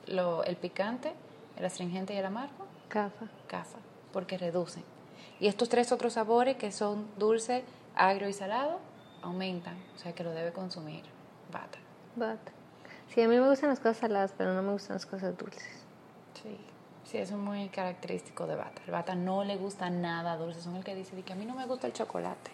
lo- el picante, el astringente y el amargo? Cafa. CAFA, porque reducen. Y estos tres otros sabores, que son dulce, agrio y salado, aumentan, o sea que lo debe consumir bata. Bata. Sí, a mí me gustan las cosas saladas, pero no me gustan las cosas dulces. Sí, sí, eso es muy característico de bata. El bata no le gusta nada dulce, son el que dice de que a mí no me gusta el chocolate.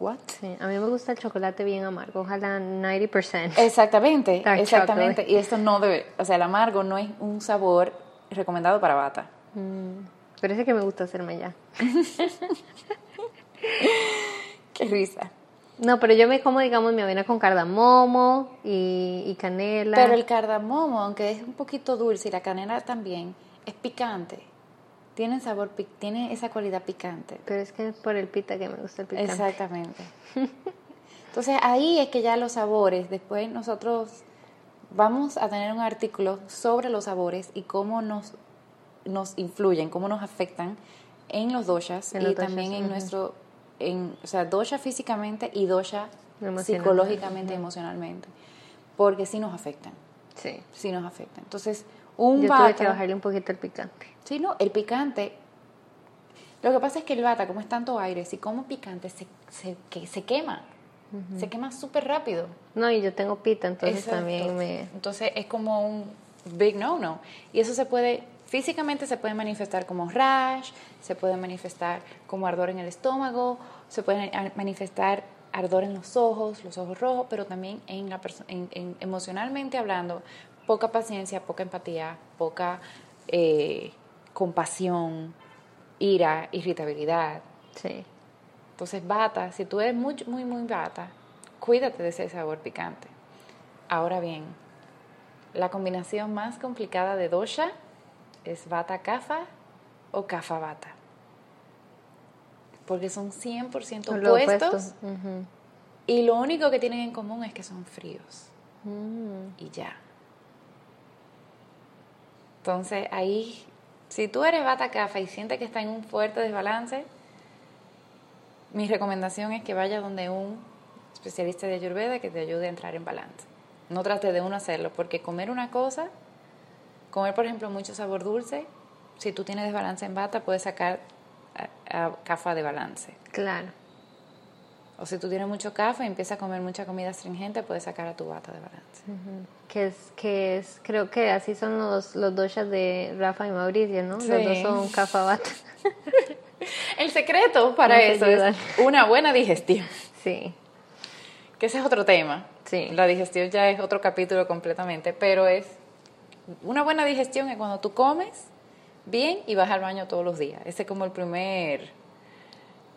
¿What? Sí, a mí me gusta el chocolate bien amargo, ojalá 90%. Exactamente, Dark exactamente. chocolate. Y esto no debe, o sea, el amargo no es un sabor recomendado para bata. Mm, parece que me gusta hacerme ya. Qué risa. No, pero yo me como, digamos, mi avena con cardamomo y, y canela. Pero el cardamomo, aunque es un poquito dulce y la canela también, es picante. Tiene sabor, tiene esa cualidad picante. Pero es que es por el pita que me gusta el picante. Exactamente. Entonces ahí es que ya los sabores, después nosotros vamos a tener un artículo sobre los sabores y cómo nos, nos influyen, cómo nos afectan en los doshas En y los doshas, también en nuestro, en, o sea, dosha físicamente y dosha Emocionalmente, psicológicamente y emocionalmente, porque sí nos afectan, Sí. sí nos afectan. Entonces, un Yo tuve bata, que bajarle un poquito el picante. Sí, no, el picante. Lo que pasa es que el bata, como es tanto aire, si como picante, se, se, que, se quema. Se quema súper rápido. No, y yo tengo pita, entonces Exacto. también me... Entonces es como un big no-no. Y eso se puede, físicamente se puede manifestar como rash, se puede manifestar como ardor en el estómago, se puede manifestar ardor en los ojos, los ojos rojos, pero también en la en- en- emocionalmente hablando, poca paciencia, poca empatía, poca eh, compasión, ira, irritabilidad. Sí. Entonces, bata, si tú eres muy, muy, muy bata, cuídate de ese sabor picante. Ahora bien, la combinación más complicada de dosha es bata kafa o kafa bata. Porque son 100% Son lo opuestos opuesto. Y lo único que tienen en común es que son fríos Mm. y ya. Entonces ahí, si tú eres bata kafa y sientes que está en un fuerte desbalance, mi recomendación es que vaya donde un especialista de Ayurveda que te ayude a entrar en balance. No trate de uno hacerlo, porque comer una cosa, comer por ejemplo mucho sabor dulce, si tú tienes desbalance en bata, puedes sacar a, a kafa de balance. Claro. O si tú tienes mucho café y empiezas a comer mucha comida astringente, puedes sacar a tu bata de balance. Que es, que es, creo que así son los, los doshas de Rafa y Mauricio, ¿no? Sí. Los dos son cafabata. El secreto para eso es una buena digestión, Sí. que ese es otro tema. Sí. La digestión ya es otro capítulo completamente, pero es una buena digestión es cuando tú comes bien y vas al baño todos los días. Ese es como el primer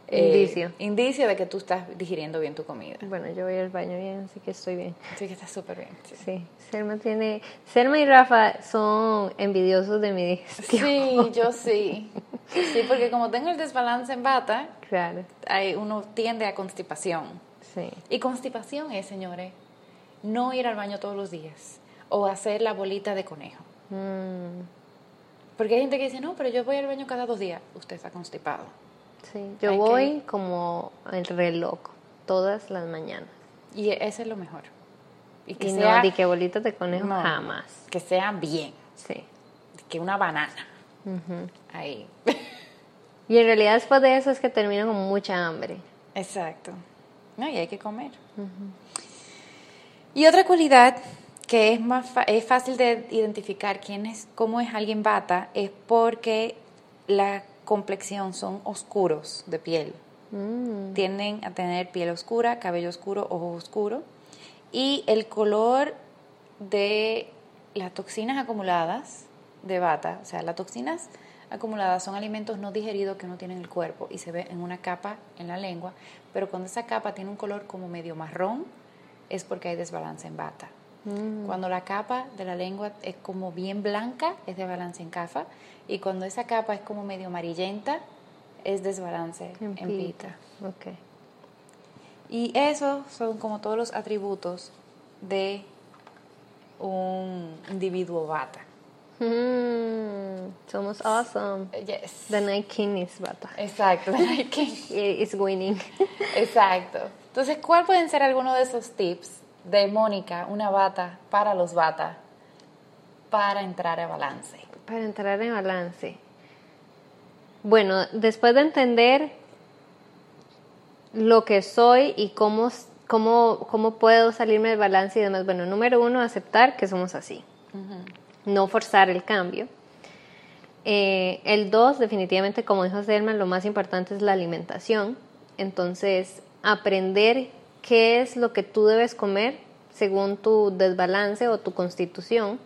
eh, Indicio. indicio de que tú estás digiriendo bien tu comida. Bueno, yo voy al baño bien, así que estoy bien. Así que está súper bien. Sí. Sí. Selma tiene... Selma y Rafa son envidiosos de mi digestión. Sí, yo sí. Sí, porque como tengo el desbalance en bata, Claro, hay, uno tiende a constipación. sí. Y constipación es, señores, no ir al baño todos los días o hacer la bolita de conejo. Mm, Porque hay gente que dice, no, pero yo voy al baño cada dos días. Usted está constipado. sí. Yo Hay que- voy como el reloj todas las mañanas. Y ese es lo mejor. Y que Y sea, no, di que bolitas de conejo No. jamás. que sea bien. Sí. Que una banana. Ahí. Y en realidad después de eso es que termino con mucha hambre. Exacto. No, y hay que comer. Y otra cualidad que es más es fácil de identificar quién es, cómo es alguien bata, es porque la complexión son oscuros de piel. Mm, Tienden a tener piel oscura, cabello oscuro, ojo oscuro. Y el color de las toxinas acumuladas de bata, o sea, las toxinas acumuladas son alimentos no digeridos que uno tiene en el cuerpo y se ve en una capa en la lengua, pero cuando esa capa tiene un color como medio marrón, es porque hay desbalance en bata. Mm. Cuando la capa de la lengua es como bien blanca, es desbalance en cafa, y cuando esa capa es como medio amarillenta, es desbalance en, En pita. pita. Ok. Y esos son como todos los atributos de un individuo bata. Mm, somos awesome. Yes. The Night King is bata. Exacto, hay que- Is winning. exacto. Entonces, ¿cuál pueden ser algunos de esos tips de Mónica, una bata para los bata, para entrar a balance? Para entrar en balance. Bueno, después de entender lo que soy y cómo, cómo, cómo puedo salirme del balance y demás, bueno, número uno, aceptar que somos así. No forzar el cambio. Eh, el dos, definitivamente, como dijo Selma, lo más importante es la alimentación. Entonces, aprender qué es lo que tú debes comer según tu desbalance o tu constitución.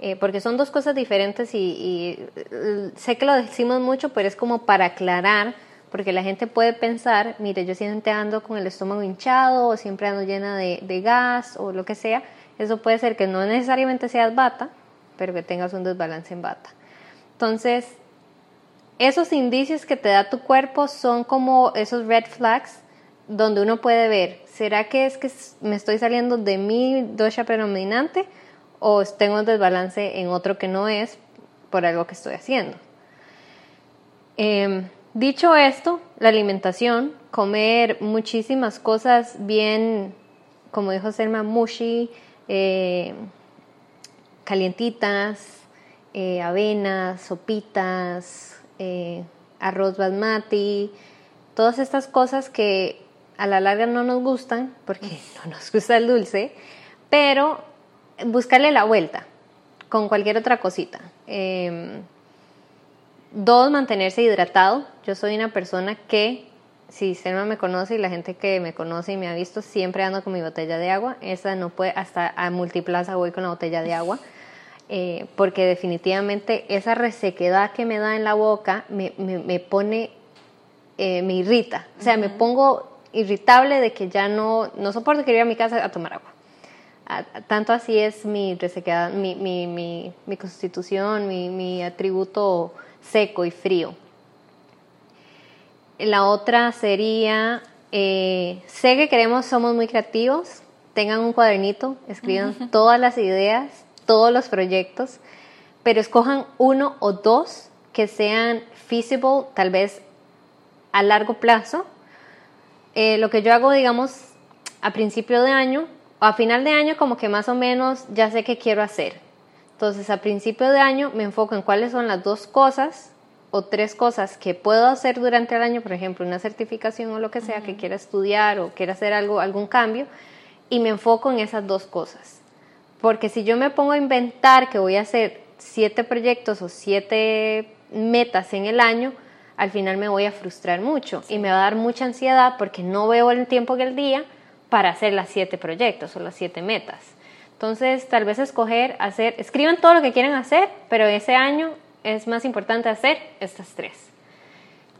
Eh, porque son dos cosas diferentes y, eh, sé que lo decimos mucho, pero es como para aclarar, porque la gente puede pensar, mire, yo siempre ando con el estómago hinchado o siempre ando llena de, de gas o lo que sea. Eso puede ser que no necesariamente seas bata, pero que tengas un desbalance en bata. Entonces, esos indicios que te da tu cuerpo son como esos red flags donde uno puede ver, ¿será que es que me estoy saliendo de mi dosha predominante o tengo un desbalance en otro que no es por algo que estoy haciendo? Eh, dicho esto, la alimentación, comer muchísimas cosas bien, como dijo Selma, mushy, eh, calientitas, eh, avenas, sopitas, eh, arroz basmati, todas estas cosas que a la larga no nos gustan porque no nos gusta el dulce, pero buscarle la vuelta con cualquier otra cosita. Eh, dos, mantenerse hidratado. Yo soy una persona que, si Selma me conoce y la gente que me conoce y me ha visto, siempre ando con mi botella de agua. Esa no puede, hasta a Multiplaza voy con la botella de agua. Eh, porque definitivamente esa resequedad que me da en la boca me, me, me pone, eh, me irrita. O sea, me pongo irritable de que ya no, no soporto que ir a mi casa a tomar agua. A- a- tanto así es mi resequedad, mi, mi, mi, mi constitución, mi, mi atributo seco y frío. La otra sería, eh, sé que queremos, somos muy creativos, tengan un cuadernito, escriban todas las ideas, todos los proyectos, pero escojan uno o dos que sean feasible, tal vez a largo plazo. Eh, lo que yo hago, digamos, a principio de año o a final de año, como que más o menos ya sé qué quiero hacer. Entonces, a principio de año me enfoco en cuáles son las dos cosas o tres cosas que puedo hacer durante el año, por ejemplo, una certificación o lo que sea que quiera estudiar o quiera hacer algo, algún cambio, y me enfoco en esas dos cosas. Porque si yo me pongo a inventar que voy a hacer siete proyectos o siete metas en el año, al final me voy a frustrar mucho y me va a dar mucha ansiedad porque no veo el tiempo que el día para hacer las siete proyectos o las siete metas. Entonces, tal vez escoger, hacer, escriban todo lo que quieren hacer, pero ese año es más importante hacer estas tres.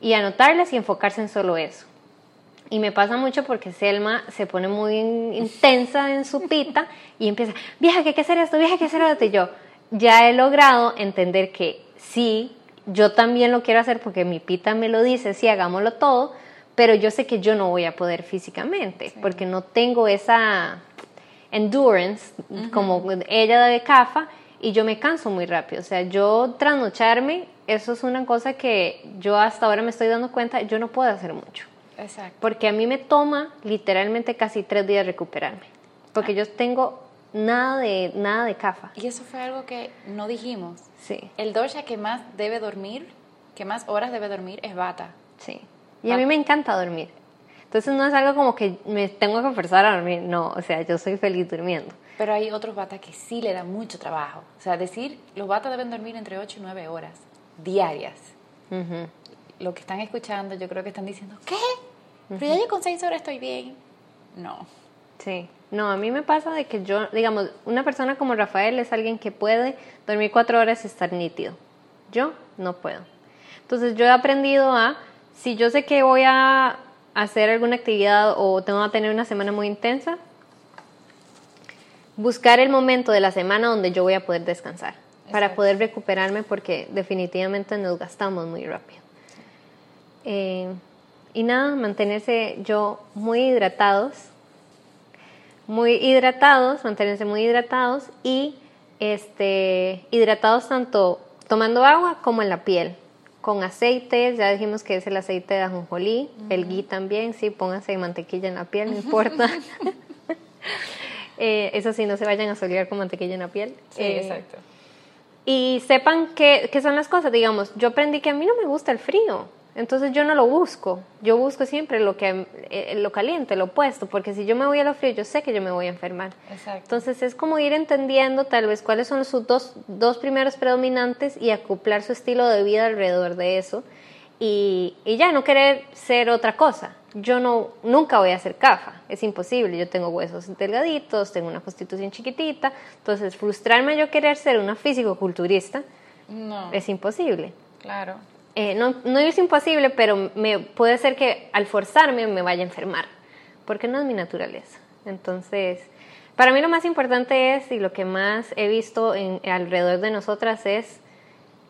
Y anotarlas y enfocarse en solo eso. Y me pasa mucho porque Selma se pone muy in- intensa en su pita y empieza, vieja, que hay que hacer esto, vieja, que hay que hacer esto. Yo ya he logrado entender que sí, yo también lo quiero hacer porque mi pita me lo dice, sí, hagámoslo todo, pero yo sé que yo no voy a poder físicamente, porque no tengo esa endurance como ella de CAFA y yo me canso muy rápido. O sea, yo trasnocharme, eso es una cosa que yo hasta ahora me estoy dando cuenta, yo no puedo hacer mucho. Exacto. Porque a mí me toma literalmente casi tres días recuperarme. Porque yo tengo nada de, nada de CAFA. Y eso fue algo que no dijimos. Sí. El dosha que más debe dormir, que más horas debe dormir, es bata. Sí. Y a mí me encanta dormir. Entonces no es algo como que me tengo que forzar a dormir, no, o sea, yo soy feliz durmiendo. Pero hay otros batas que sí le dan mucho trabajo. O sea, decir, los batas deben dormir entre 8 y 9 horas diarias. Lo que están escuchando, yo creo que están diciendo, ¿qué? Pero ya yo con 6 horas estoy bien. No. Sí. No, a mí me pasa de que yo, digamos, una persona como Rafael es alguien que puede dormir cuatro horas y estar nítido. Yo no puedo. Entonces yo he aprendido a si yo sé que voy a hacer alguna actividad o tengo que tener una semana muy intensa, buscar el momento de la semana donde yo voy a poder descansar para poder recuperarme porque definitivamente nos gastamos muy rápido. Eh, y nada, mantenerse yo muy hidratados, muy hidratados, mantenerse muy hidratados y este, hidratados tanto tomando agua como en la piel con aceites, ya dijimos que es el aceite de ajonjolí, el ghee también, sí, pónganse mantequilla en la piel, no importa. Eh, eso sí, no se vayan a solear con mantequilla en la piel. Sí, Eh, exacto. Y sepan qué son las cosas, digamos, yo aprendí que a mí no me gusta el frío, entonces yo no lo busco, yo busco siempre lo, que, eh, lo caliente, lo opuesto, porque si yo me voy a lo frío, yo sé que yo me voy a enfermar. Exacto. Entonces es como ir entendiendo tal vez cuáles son sus dos, dos primeros predominantes y acoplar su estilo de vida alrededor de eso y, y ya no querer ser otra cosa. Yo no, nunca voy a ser CAFA, es imposible, yo tengo huesos delgaditos, tengo una constitución chiquitita, entonces frustrarme yo querer ser una físico-culturista No, es imposible. claro. Eh, no, no es imposible, pero me, puede ser que al forzarme me vaya a enfermar, porque no es mi naturaleza. Entonces, para mí lo más importante es, y lo que más he visto en, alrededor de nosotras es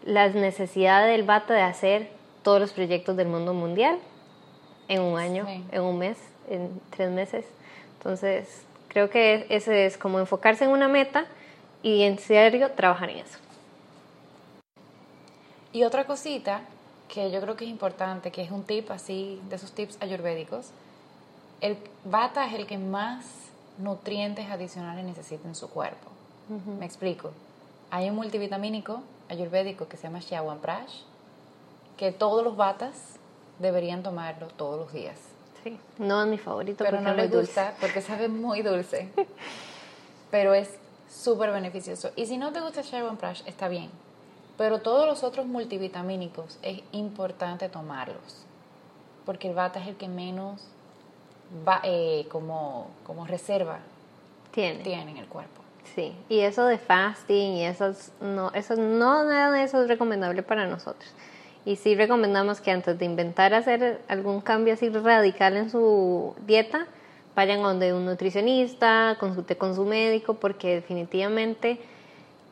las necesidades del bata de hacer todos los proyectos del mundo mundial en un año, Sí. en un mes, en tres meses. Entonces, creo que ese es como enfocarse en una meta y en serio trabajar en eso. Y otra cosita que yo creo que es importante, que es un tip así, de esos tips ayurvédicos, el bata es el que más nutrientes adicionales necesita en su cuerpo. Me explico. Hay un multivitamínico ayurvédico que se llama Chyawanprash, que todos los batas deberían tomarlo todos los días. Sí. No es mi favorito, Pero no dulce. gusta porque sabe muy dulce. Pero es súper beneficioso. Y si no te gusta el Chyawanprash, está bien. Pero todos los otros multivitamínicos es importante tomarlos. Porque el bata es el que menos va, eh, como, como reserva Tiene. tiene en el cuerpo. Sí, y eso de fasting y eso es- no, eso no nada de eso es recomendable para nosotros. Y sí recomendamos que antes de inventar hacer algún cambio así radical en su dieta, vayan a donde un nutricionista, consulte con su médico, porque definitivamente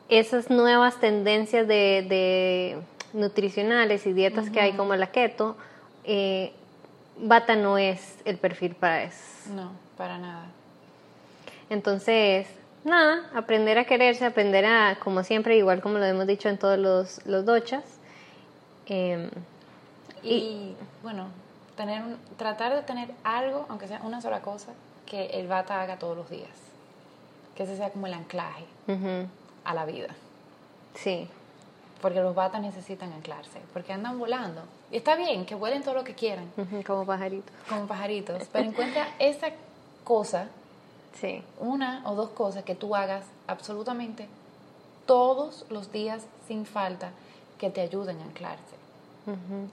esas nuevas tendencias de, de nutricionales y dietas que hay como la keto, eh, bata no es el perfil para eso. No, para nada. Entonces, nada, aprender a quererse, aprender a, como siempre, igual como lo hemos dicho en todos los, los dochas. eh, Y, bueno, tener un- tratar de tener algo, aunque sea una sola cosa, que el bata haga todos los días. Que ese sea como el anclaje a la vida. sí, Porque los batas necesitan anclarse, porque andan volando. Y está bien que vuelen todo lo que quieran, como pajarito. como pajaritos, pero encuentra esa cosa, Sí, una o dos cosas que tú hagas absolutamente todos los días sin falta que te ayuden a anclarse.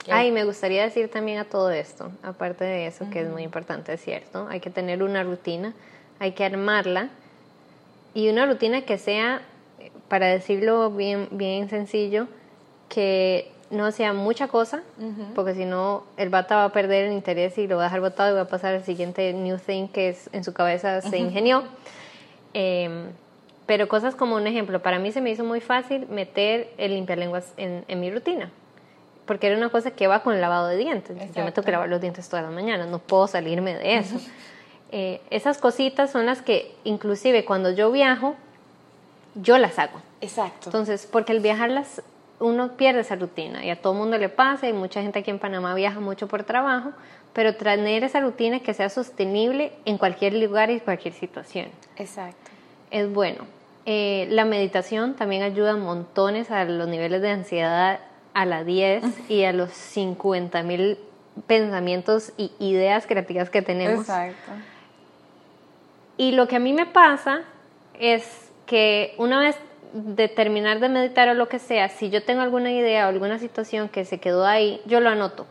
¿Qué? Ay, me gustaría decir también a todo esto, aparte de eso, que es muy importante, es cierto, hay que tener una rutina, hay que armarla y una rutina que sea, para decirlo bien, bien sencillo, que no sea mucha cosa, porque si no el bata va a perder el interés y lo va a dejar botado y va a pasar al siguiente new thing que es, en su cabeza se ingenió. Em, pero cosas como un ejemplo, para mí se me hizo muy fácil meter el limpialenguas en, en mi rutina. porque era una cosa que va con el lavado de dientes. Yo me tengo que lavar los dientes todas las mañanas, no puedo salirme de eso. Eh, esas cositas son las que inclusive cuando yo viajo, yo las hago. Exacto. Entonces, porque el viajar las, uno pierde esa rutina y a todo mundo le pasa y mucha gente aquí en Panamá viaja mucho por trabajo, pero tener esa rutina que sea sostenible en cualquier lugar y cualquier situación Exacto. es bueno. Eh, la meditación también ayuda montones a los niveles de ansiedad a la 10 y a los 50 mil pensamientos y ideas creativas que tenemos. Exacto. Y lo que a mí me pasa es que una vez de terminar de meditar o lo que sea, si yo tengo alguna idea o alguna situación que se quedó ahí, yo lo anoto.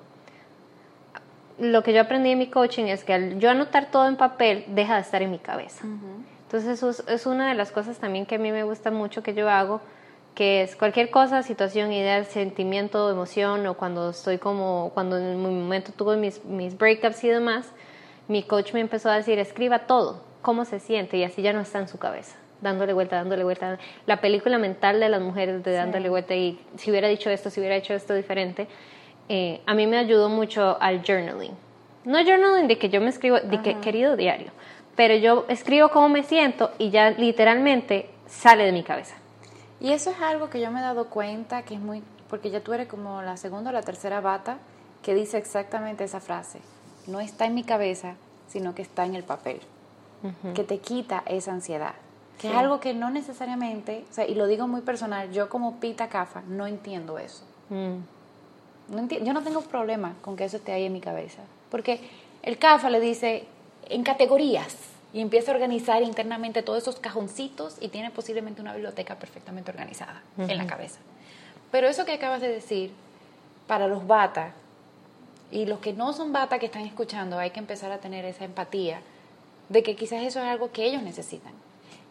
Lo que yo aprendí en mi coaching es que al yo anotar todo en papel, deja de estar en mi cabeza. Entonces eso es, es una de las cosas también que a mí me gusta mucho que yo hago, que es cualquier cosa, situación, idea, sentimiento, emoción, o cuando estoy como, cuando en mi momento tuve mis, mis breakups y demás, mi coach me empezó a decir, escriba todo, cómo se siente, y así ya no está en su cabeza, dándole vuelta, dándole vuelta. La película mental de las mujeres de dándole vuelta y si hubiera dicho esto, si hubiera hecho esto diferente, eh, a mí me ayudó mucho al journaling. No journaling de que yo me escribo, de que querido diario, pero yo escribo cómo me siento y ya literalmente sale de mi cabeza. Y eso es algo que yo me he dado cuenta que es muy, porque ya tú eres como la segunda o la tercera bata que dice exactamente esa frase. No está en mi cabeza, sino que está en el papel. Que te quita esa ansiedad. Que es algo que no necesariamente, o sea, y lo digo muy personal, yo como Pita Cafa no entiendo eso. Mm. No enti- yo no tengo problema con que eso esté ahí en mi cabeza. Porque el CAFA le dice en categorías y empieza a organizar internamente todos esos cajoncitos y tiene posiblemente una biblioteca perfectamente organizada en la cabeza. Pero eso que acabas de decir, para los bata y los que no son bata que están escuchando, hay que empezar a tener esa empatía de que quizás eso es algo que ellos necesitan.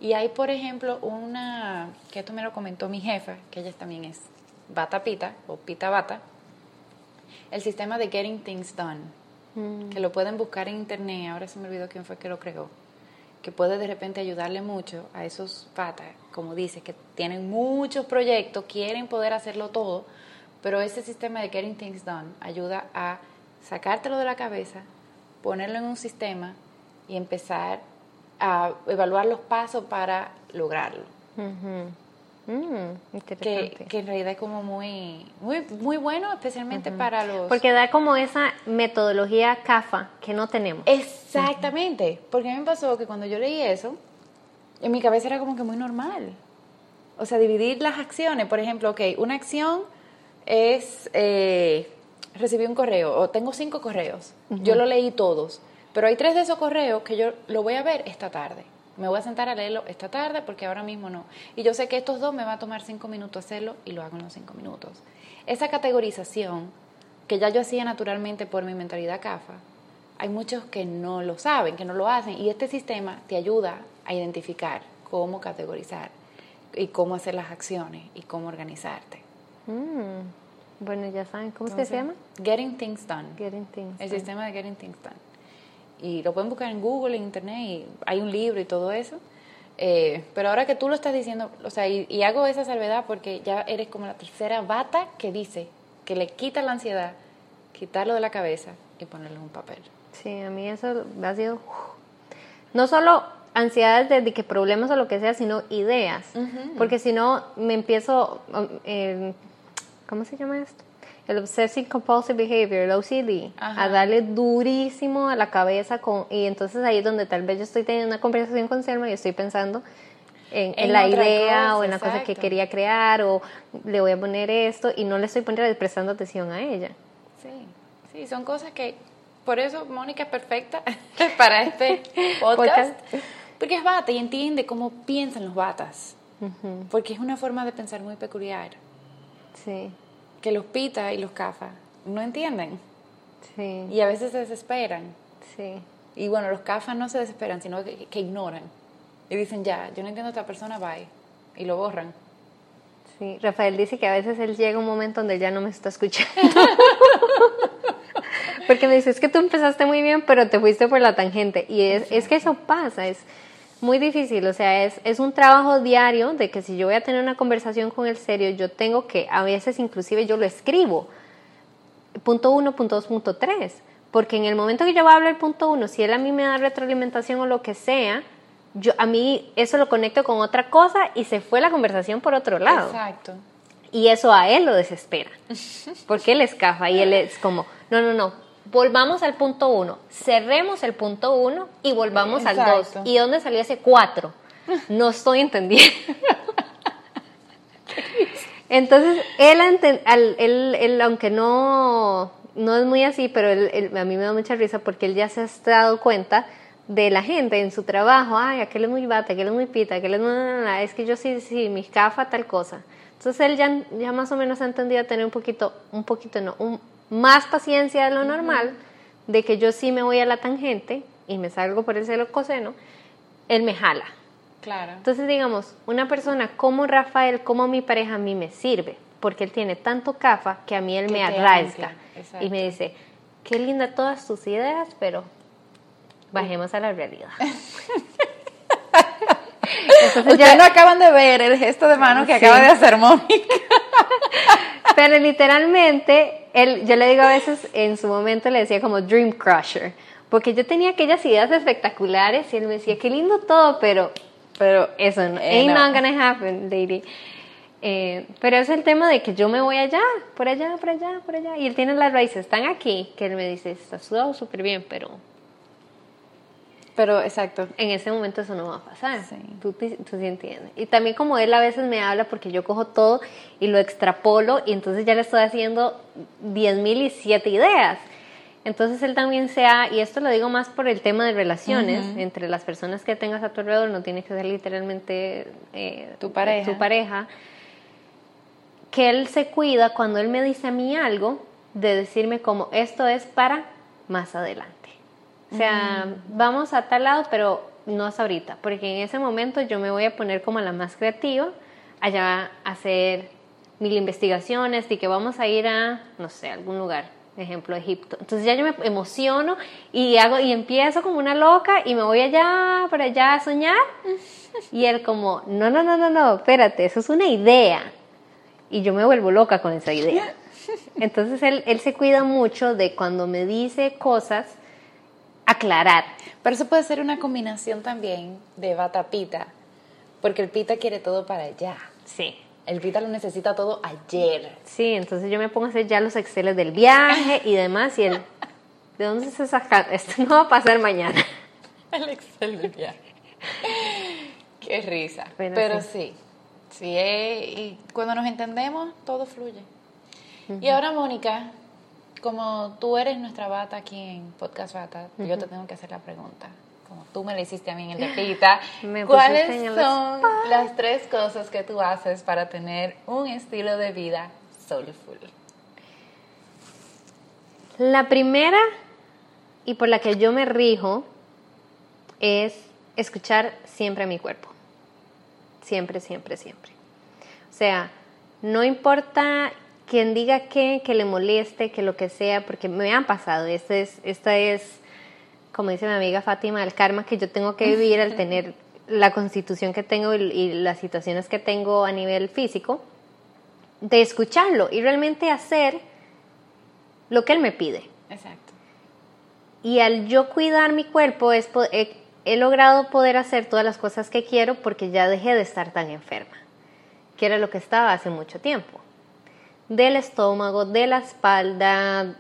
Y hay, por ejemplo, una, que esto me lo comentó mi jefa, que ella también es bata pita o pita bata, el sistema de Getting Things Done, que lo pueden buscar en internet, ahora se me olvidó quién fue que lo creó, que puede de repente ayudarle mucho a esos patas, como dice, que tienen muchos proyectos, quieren poder hacerlo todo, pero ese sistema de Getting Things Done ayuda a sacártelo de la cabeza, ponerlo en un sistema y empezar a evaluar los pasos para lograrlo. Mm, Que, interesante. que en realidad es como muy, muy, muy bueno, especialmente para los... Porque da como esa metodología CAFA que no tenemos. Exactamente, porque a mí me pasó que cuando yo leí eso, en mi cabeza era como que muy normal. O sea, dividir las acciones, por ejemplo, ok, una acción es eh, recibí un correo o tengo cinco correos, yo lo leí todos, pero hay tres de esos correos que yo lo voy a ver esta tarde. Me voy a sentar a leerlo esta tarde porque ahora mismo no. Y yo sé que estos dos me va a tomar cinco minutos hacerlo y lo hago en los cinco minutos. Esa categorización que ya yo hacía naturalmente por mi mentalidad CAFA, hay muchos que no lo saben, que no lo hacen. Y este sistema te ayuda a identificar cómo categorizar y cómo hacer las acciones y cómo organizarte. Mm, Bueno, ya saben, ¿cómo es que se llama? Getting Things Done. Getting Things. El Done. sistema de Getting Things Done. Y lo pueden buscar en Google, en Internet, y hay un libro y todo eso. Eh, pero ahora que tú lo estás diciendo, o sea, y, y hago esa salvedad porque ya eres como la tercera bata que dice que le quita la ansiedad, quitarlo de la cabeza y ponerlo en un papel. Sí, a mí eso ha sido... No solo ansiedades de, que problemas o lo que sea, sino ideas. Porque si no, me empiezo... eh, ¿Cómo se llama esto? El Obsessive Compulsive Behavior, el OCD, Ajá. a darle durísimo a la cabeza con... Y entonces ahí es donde tal vez yo estoy teniendo una conversación con Selma y estoy pensando en, en En la idea cosa, o en la cosa que quería crear o le voy a poner esto y no le estoy poniendo, prestando atención a ella. Sí, sí, son cosas que... Por eso Mónica es perfecta para este podcast. Porque es bata y entiende cómo piensan los batas. Porque es una forma de pensar muy peculiar. Sí, Que los pita y los cafa no entienden. sí, Y a veces se desesperan. sí. Y bueno, los cafas no se desesperan, sino que, que ignoran. Y dicen, ya, yo no entiendo a esta persona, bye. Y lo borran. Sí, Rafael dice que a veces él llega un momento donde ya no me está escuchando. Porque me dice, es que tú empezaste muy bien, pero te fuiste por la tangente. Y es, es que eso pasa, es muy difícil. O sea, es, es un trabajo diario de que si yo voy a tener una conversación con él serio, yo tengo que, a veces inclusive yo lo escribo. punto uno, punto dos, punto tres. Porque en el momento que yo hablo el punto uno, si él a mí me da retroalimentación o lo que sea, yo a mí eso lo conecto con otra cosa y se fue la conversación por otro lado. Exacto. Y eso a él lo desespera. Porque él escafa y él es como, no, no, no, volvamos al punto uno, cerremos el punto uno y volvamos al dos. Exacto. ¿Y dónde salió ese cuatro? No estoy entendiendo. Entonces, él, al- él- él, aunque no, no es muy así, pero él- él- a mí me da mucha risa porque él ya se ha dado cuenta de la gente en su trabajo. Ay, aquel es muy bata, aquel es muy pita, aquel es na, na, na, Es que yo sí, sí, mi cafa, tal cosa. Entonces, él ya, ya más o menos ha entendido a tener un poquito, un poquito, no, un, más paciencia de lo normal, de que yo sí me voy a la tangente y me salgo por el celo coseno, él me jala. Claro. Entonces, digamos, una persona como Rafael, como mi pareja, a mí me sirve, porque él tiene tanto cafa que a mí él Que me exacto. y me dice, qué linda todas tus ideas, pero bajemos a la realidad. Entonces ya- no acaban de ver el gesto de mano que Sí. acaba de hacer Mónica. Pero literalmente, él, yo le digo a veces, en su momento le decía como Dream Crusher, porque yo tenía aquellas ideas espectaculares y él me decía, qué lindo todo, pero, pero eso no, Eh, ain't no. not gonna happen, lady. Eh, pero es el tema de que yo me voy allá, por allá, por allá, por allá, y él tiene las raíces, están aquí, que él me dice, está sudado súper bien, pero Pero, exacto. en ese momento eso no va a pasar. Sí. Tú, tú sí entiendes. Y también como él a veces me habla porque yo cojo todo y lo extrapolo y entonces ya le estoy haciendo 10.000 y siete ideas. Entonces él también sea, y esto lo digo más por el tema de relaciones, entre las personas que tengas a tu alrededor, no tiene que ser literalmente eh, Tu pareja. tu pareja, que él se cuida cuando él me dice a mí algo, de decirme como esto es para más adelante. O sea, vamos a tal lado, pero no es ahorita, porque en ese momento yo me voy a poner como la más creativa, allá a hacer mil investigaciones y que vamos a ir a, no sé, algún lugar, ejemplo, Egipto. Entonces ya yo me emociono y hago y empiezo como una loca y me voy allá, por allá a soñar. Y él como, no, no, no, no, no, espérate, eso es una idea. Y yo me vuelvo loca con esa idea. Entonces él, él se cuida mucho de cuando me dice cosas, aclarar. Pero eso puede ser una combinación también de bata pita, porque el pita quiere todo para allá. Sí. El pita lo necesita todo ayer. Sí, entonces yo me pongo a hacer ya los exceles del viaje y demás y él, ¿de dónde se saca? Esto no va a pasar mañana. El Excel del viaje. Qué risa. Pero Pero, sí. sí. Sí, eh, y cuando nos entendemos, todo fluye. Y ahora, Mónica, como tú eres nuestra bata aquí en Podcast Bata, yo te tengo que hacer la pregunta. Como tú me la hiciste a mí en el de Pita, ¿cuáles son las tres cosas que tú haces para tener un estilo de vida soulful? La primera y por la que yo me rijo es escuchar siempre a mi cuerpo. Siempre, siempre, siempre. O sea, no importa quien diga que, que le moleste, que lo que sea, porque me han pasado. Esta es, esta es, como dice mi amiga Fátima, el karma que yo tengo que vivir al tener la constitución que tengo y, y las situaciones que tengo a nivel físico, de escucharlo y realmente hacer lo que él me pide. Exacto. Y al yo cuidar mi cuerpo, es, he, he logrado poder hacer todas las cosas que quiero porque ya dejé de estar tan enferma, que era lo que estaba hace mucho tiempo. Del estómago, de la espalda,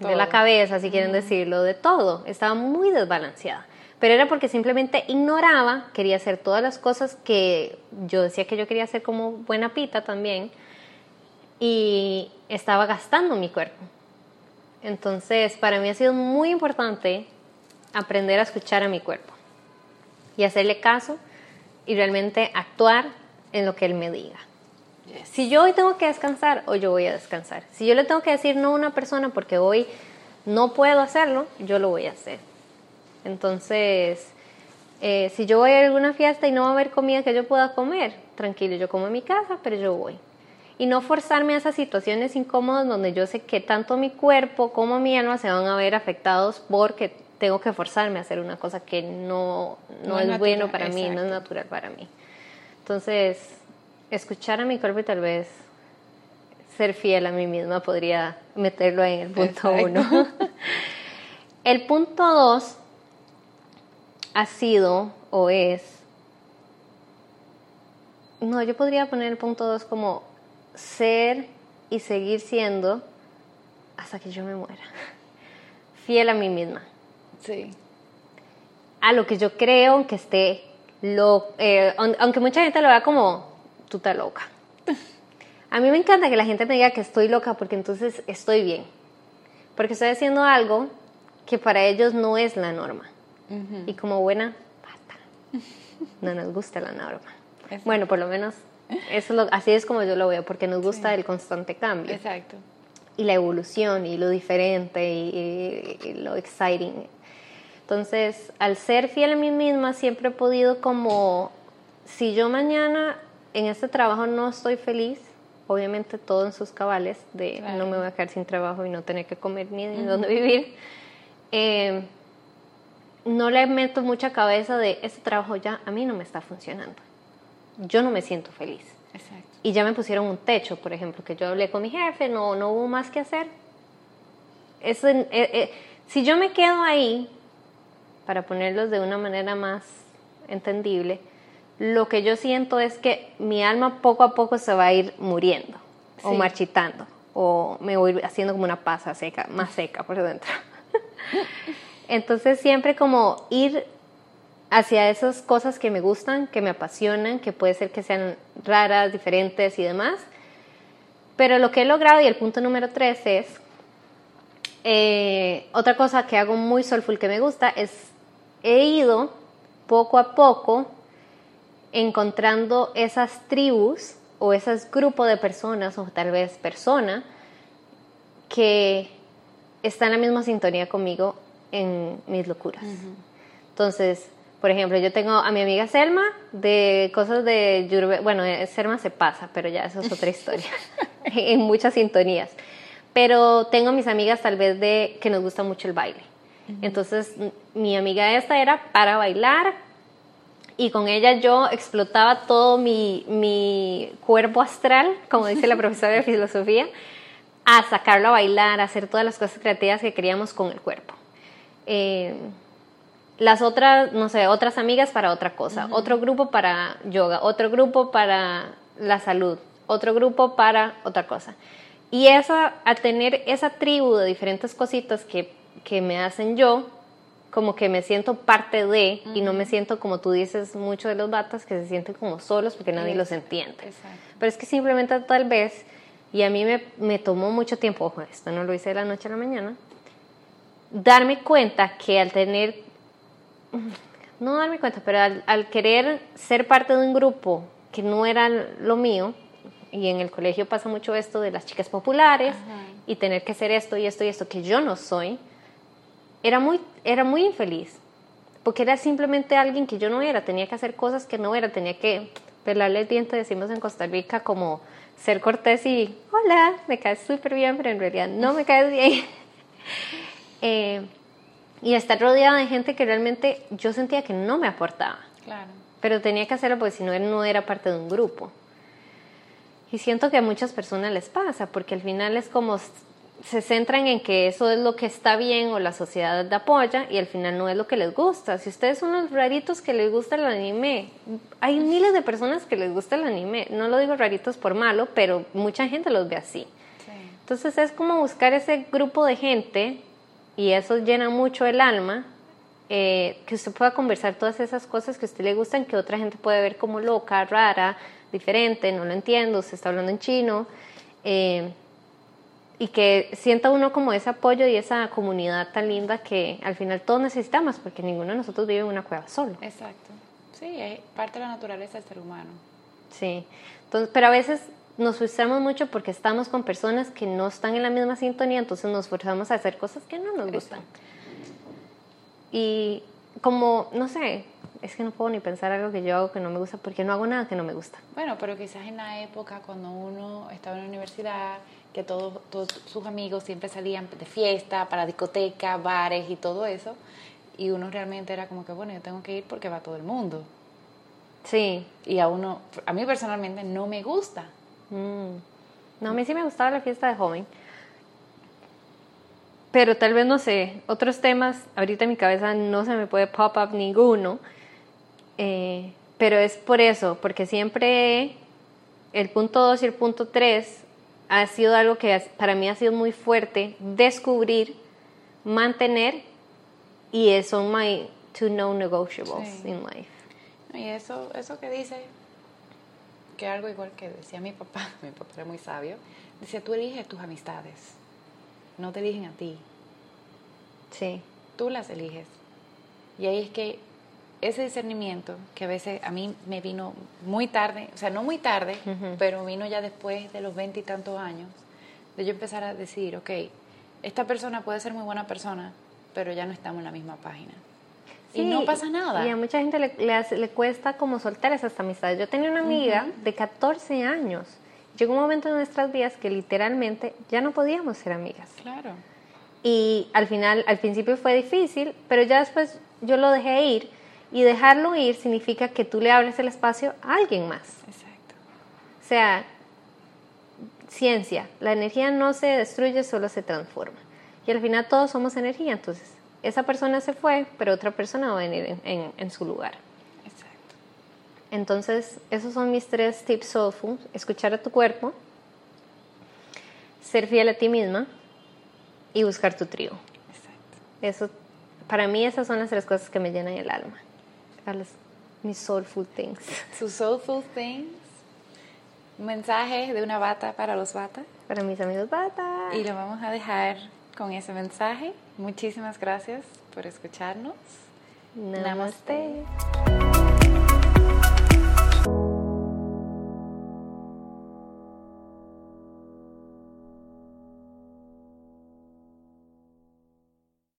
de la cabeza, si quieren decirlo, de todo. Estaba muy desbalanceada. Pero era porque simplemente ignoraba, quería hacer todas las cosas que yo decía que yo quería hacer como buena pita también, y estaba gastando mi cuerpo. Entonces, para mí ha sido muy importante aprender a escuchar a mi cuerpo y hacerle caso y realmente actuar en lo que él me diga. Si yo hoy tengo que descansar, hoy yo voy a descansar. Si yo le tengo que decir no a una persona porque hoy no puedo hacerlo, yo lo voy a hacer. Entonces, eh, si yo voy a alguna fiesta y no va a haber comida que yo pueda comer, tranquilo, yo como en mi casa, pero yo voy. Y no forzarme a esas situaciones incómodas donde yo sé que tanto mi cuerpo como mi alma se van a ver afectados porque tengo que forzarme a hacer una cosa que no, no, No es, es bueno natural, para mí, no es natural para mí. Entonces, escuchar a mi cuerpo y tal vez ser fiel a mí misma podría meterlo en el punto uno. el punto dos ha sido o es, no, yo podría poner el punto dos como ser y seguir siendo hasta que yo me muera. Fiel a mí misma. Sí. A lo que yo creo que esté lo, eh, aunque mucha gente lo vea como tú estás loca. A mí me encanta que la gente me diga que estoy loca porque entonces estoy bien. Porque estoy haciendo algo que para ellos no es la norma. Y como buena pata, no nos gusta la norma. Bueno, por lo menos eso lo, así es como yo lo veo, porque nos gusta el constante cambio. Exacto. Y la evolución y lo diferente y lo exciting. Entonces, al ser fiel a mí misma, siempre he podido como, si yo mañana en este trabajo no estoy feliz, obviamente todo en sus cabales, de no me voy a quedar sin trabajo y no tener que comer ni de dónde vivir, eh, no le meto mucha cabeza de este trabajo ya a mí no me está funcionando. Yo no me siento feliz. Exacto. Y ya me pusieron un techo, por ejemplo, que yo hablé con mi jefe, no, no hubo más que hacer. Eso, eh, eh, si yo me quedo ahí, para ponerlos de una manera más entendible, lo que yo siento es que mi alma poco a poco se va a ir muriendo o marchitando o me voy haciendo como una pasa seca, más seca por dentro. Entonces siempre como ir hacia esas cosas que me gustan, que me apasionan, que puede ser que sean raras, diferentes y demás. Pero lo que he logrado, y el punto número tres es, eh, otra cosa que hago muy soulful que me gusta es he ido poco a poco encontrando esas tribus o esos grupos de personas o tal vez persona que están en la misma sintonía conmigo en mis locuras. Entonces, por ejemplo, yo tengo a mi amiga Selma de cosas de Yurbe, bueno, eh, Selma se pasa, pero ya eso es otra historia, en muchas sintonías. Pero tengo mis amigas tal vez de que nos gusta mucho el baile. Entonces, mi amiga esta era para bailar y con ella yo explotaba todo mi, cuerpo astral, como dice la profesora de filosofía, a sacarlo a bailar, a hacer todas las cosas creativas que queríamos con el cuerpo. Eh, las otras, no sé, otras amigas para otra cosa, otro grupo para yoga, otro grupo para la salud, otro grupo para otra cosa. Y esa, al tener esa tribu de diferentes cositas que que me hacen yo, como que me siento parte de y no me siento como tú dices mucho de los batas que se sienten como solos porque nadie los entiende. Pero es que simplemente tal vez, y a mí me, me, tomó mucho tiempo, ojo, esto no lo hice de la noche a la mañana, darme cuenta que al tener, no darme cuenta, pero al, querer ser parte de un grupo que no era lo mío, y en el colegio pasa mucho esto de las chicas populares y tener que ser esto y esto y esto que yo no soy, era muy, era muy infeliz, porque era simplemente alguien que yo no era, tenía que hacer cosas que no era, tenía que pelarle el diente, decimos en Costa Rica, como ser cortés y, hola, me caes súper bien, pero en realidad no me caes bien. Eh, y estar rodeada de gente que realmente yo sentía que no me aportaba. Claro. Pero tenía que hacerlo porque si no, no era parte de un grupo. Y siento que a muchas personas les pasa, porque al final es como se centran en que eso es lo que está bien o la sociedad apoya y al final no es lo que les gusta. Si ustedes son los raritos que les gusta el anime, hay miles de personas que les gusta el anime. No lo digo raritos por malo, pero mucha gente los ve así. Entonces es como buscar ese grupo de gente y eso llena mucho el alma. Eh, que usted pueda conversar todas esas cosas que a usted le gustan, que otra gente puede ver como loca, rara, diferente, no lo entiendo, usted está hablando en chino. Eh, y que sienta uno como ese apoyo y esa comunidad tan linda que al final todos necesitamos, porque ninguno de nosotros vive en una cueva solo. Exacto. Sí, es parte de la naturaleza del ser humano. Sí. Entonces, pero a veces nos frustramos mucho porque estamos con personas que no están en la misma sintonía, entonces nos forzamos a hacer cosas que no nos gustan. Y como, no sé, es que no puedo ni pensar algo que yo hago que no me gusta porque no hago nada que no me gusta. Bueno, pero quizás en la época cuando uno estaba en la universidad que todos, sus amigos siempre salían de fiesta, para discoteca, bares y todo eso. Y uno realmente era como que, bueno, yo tengo que ir porque va todo el mundo. Sí. Y a uno, a mí personalmente no me gusta. Mm. No, a mí sí me gustaba la fiesta de joven. Pero tal vez, no sé, otros temas, ahorita en mi cabeza no se me puede pop up ninguno. Eh, pero es por eso, porque siempre el punto 2 y el punto 3 ha sido algo que para mí ha sido muy fuerte, descubrir, mantener, y son my two no negotiables in life. Y eso, eso que dice, que algo igual que decía mi papá, mi papá era muy sabio, decía, tú eliges tus amistades, no te eligen a ti. Sí. Tú las eliges. Y ahí es que ese discernimiento, que a veces a mí me vino muy tarde, o sea, no muy tarde, pero vino ya después de los veinte y tantos años, de yo empezar a decir, ok, esta persona puede ser muy buena persona, pero ya no estamos en la misma página. y no pasa nada. Y a mucha gente le, le, cuesta como soltar esas amistades. Yo tenía una amiga de 14 años. Llegó un momento en nuestras vidas que literalmente ya no podíamos ser amigas. Claro. Y al final, al principio fue difícil, pero ya después yo lo dejé ir y dejarlo ir significa que tú le abres el espacio a alguien más. Exacto. O sea, ciencia, la energía no se destruye, solo se transforma. Y al final todos somos energía, entonces esa persona se fue, pero otra persona va a venir en, en, su lugar. Exacto. Entonces, esos son mis tres tips soulful. Escuchar a tu cuerpo, ser fiel a ti misma y buscar tu trío. Exacto. Eso, para mí esas son las tres cosas que me llenan el alma mis soulful things. Sus soulful things. Un mensaje de una bata para los bata. Para mis amigos bata. Y lo vamos a dejar con ese mensaje. Muchísimas gracias por escucharnos. Namaste.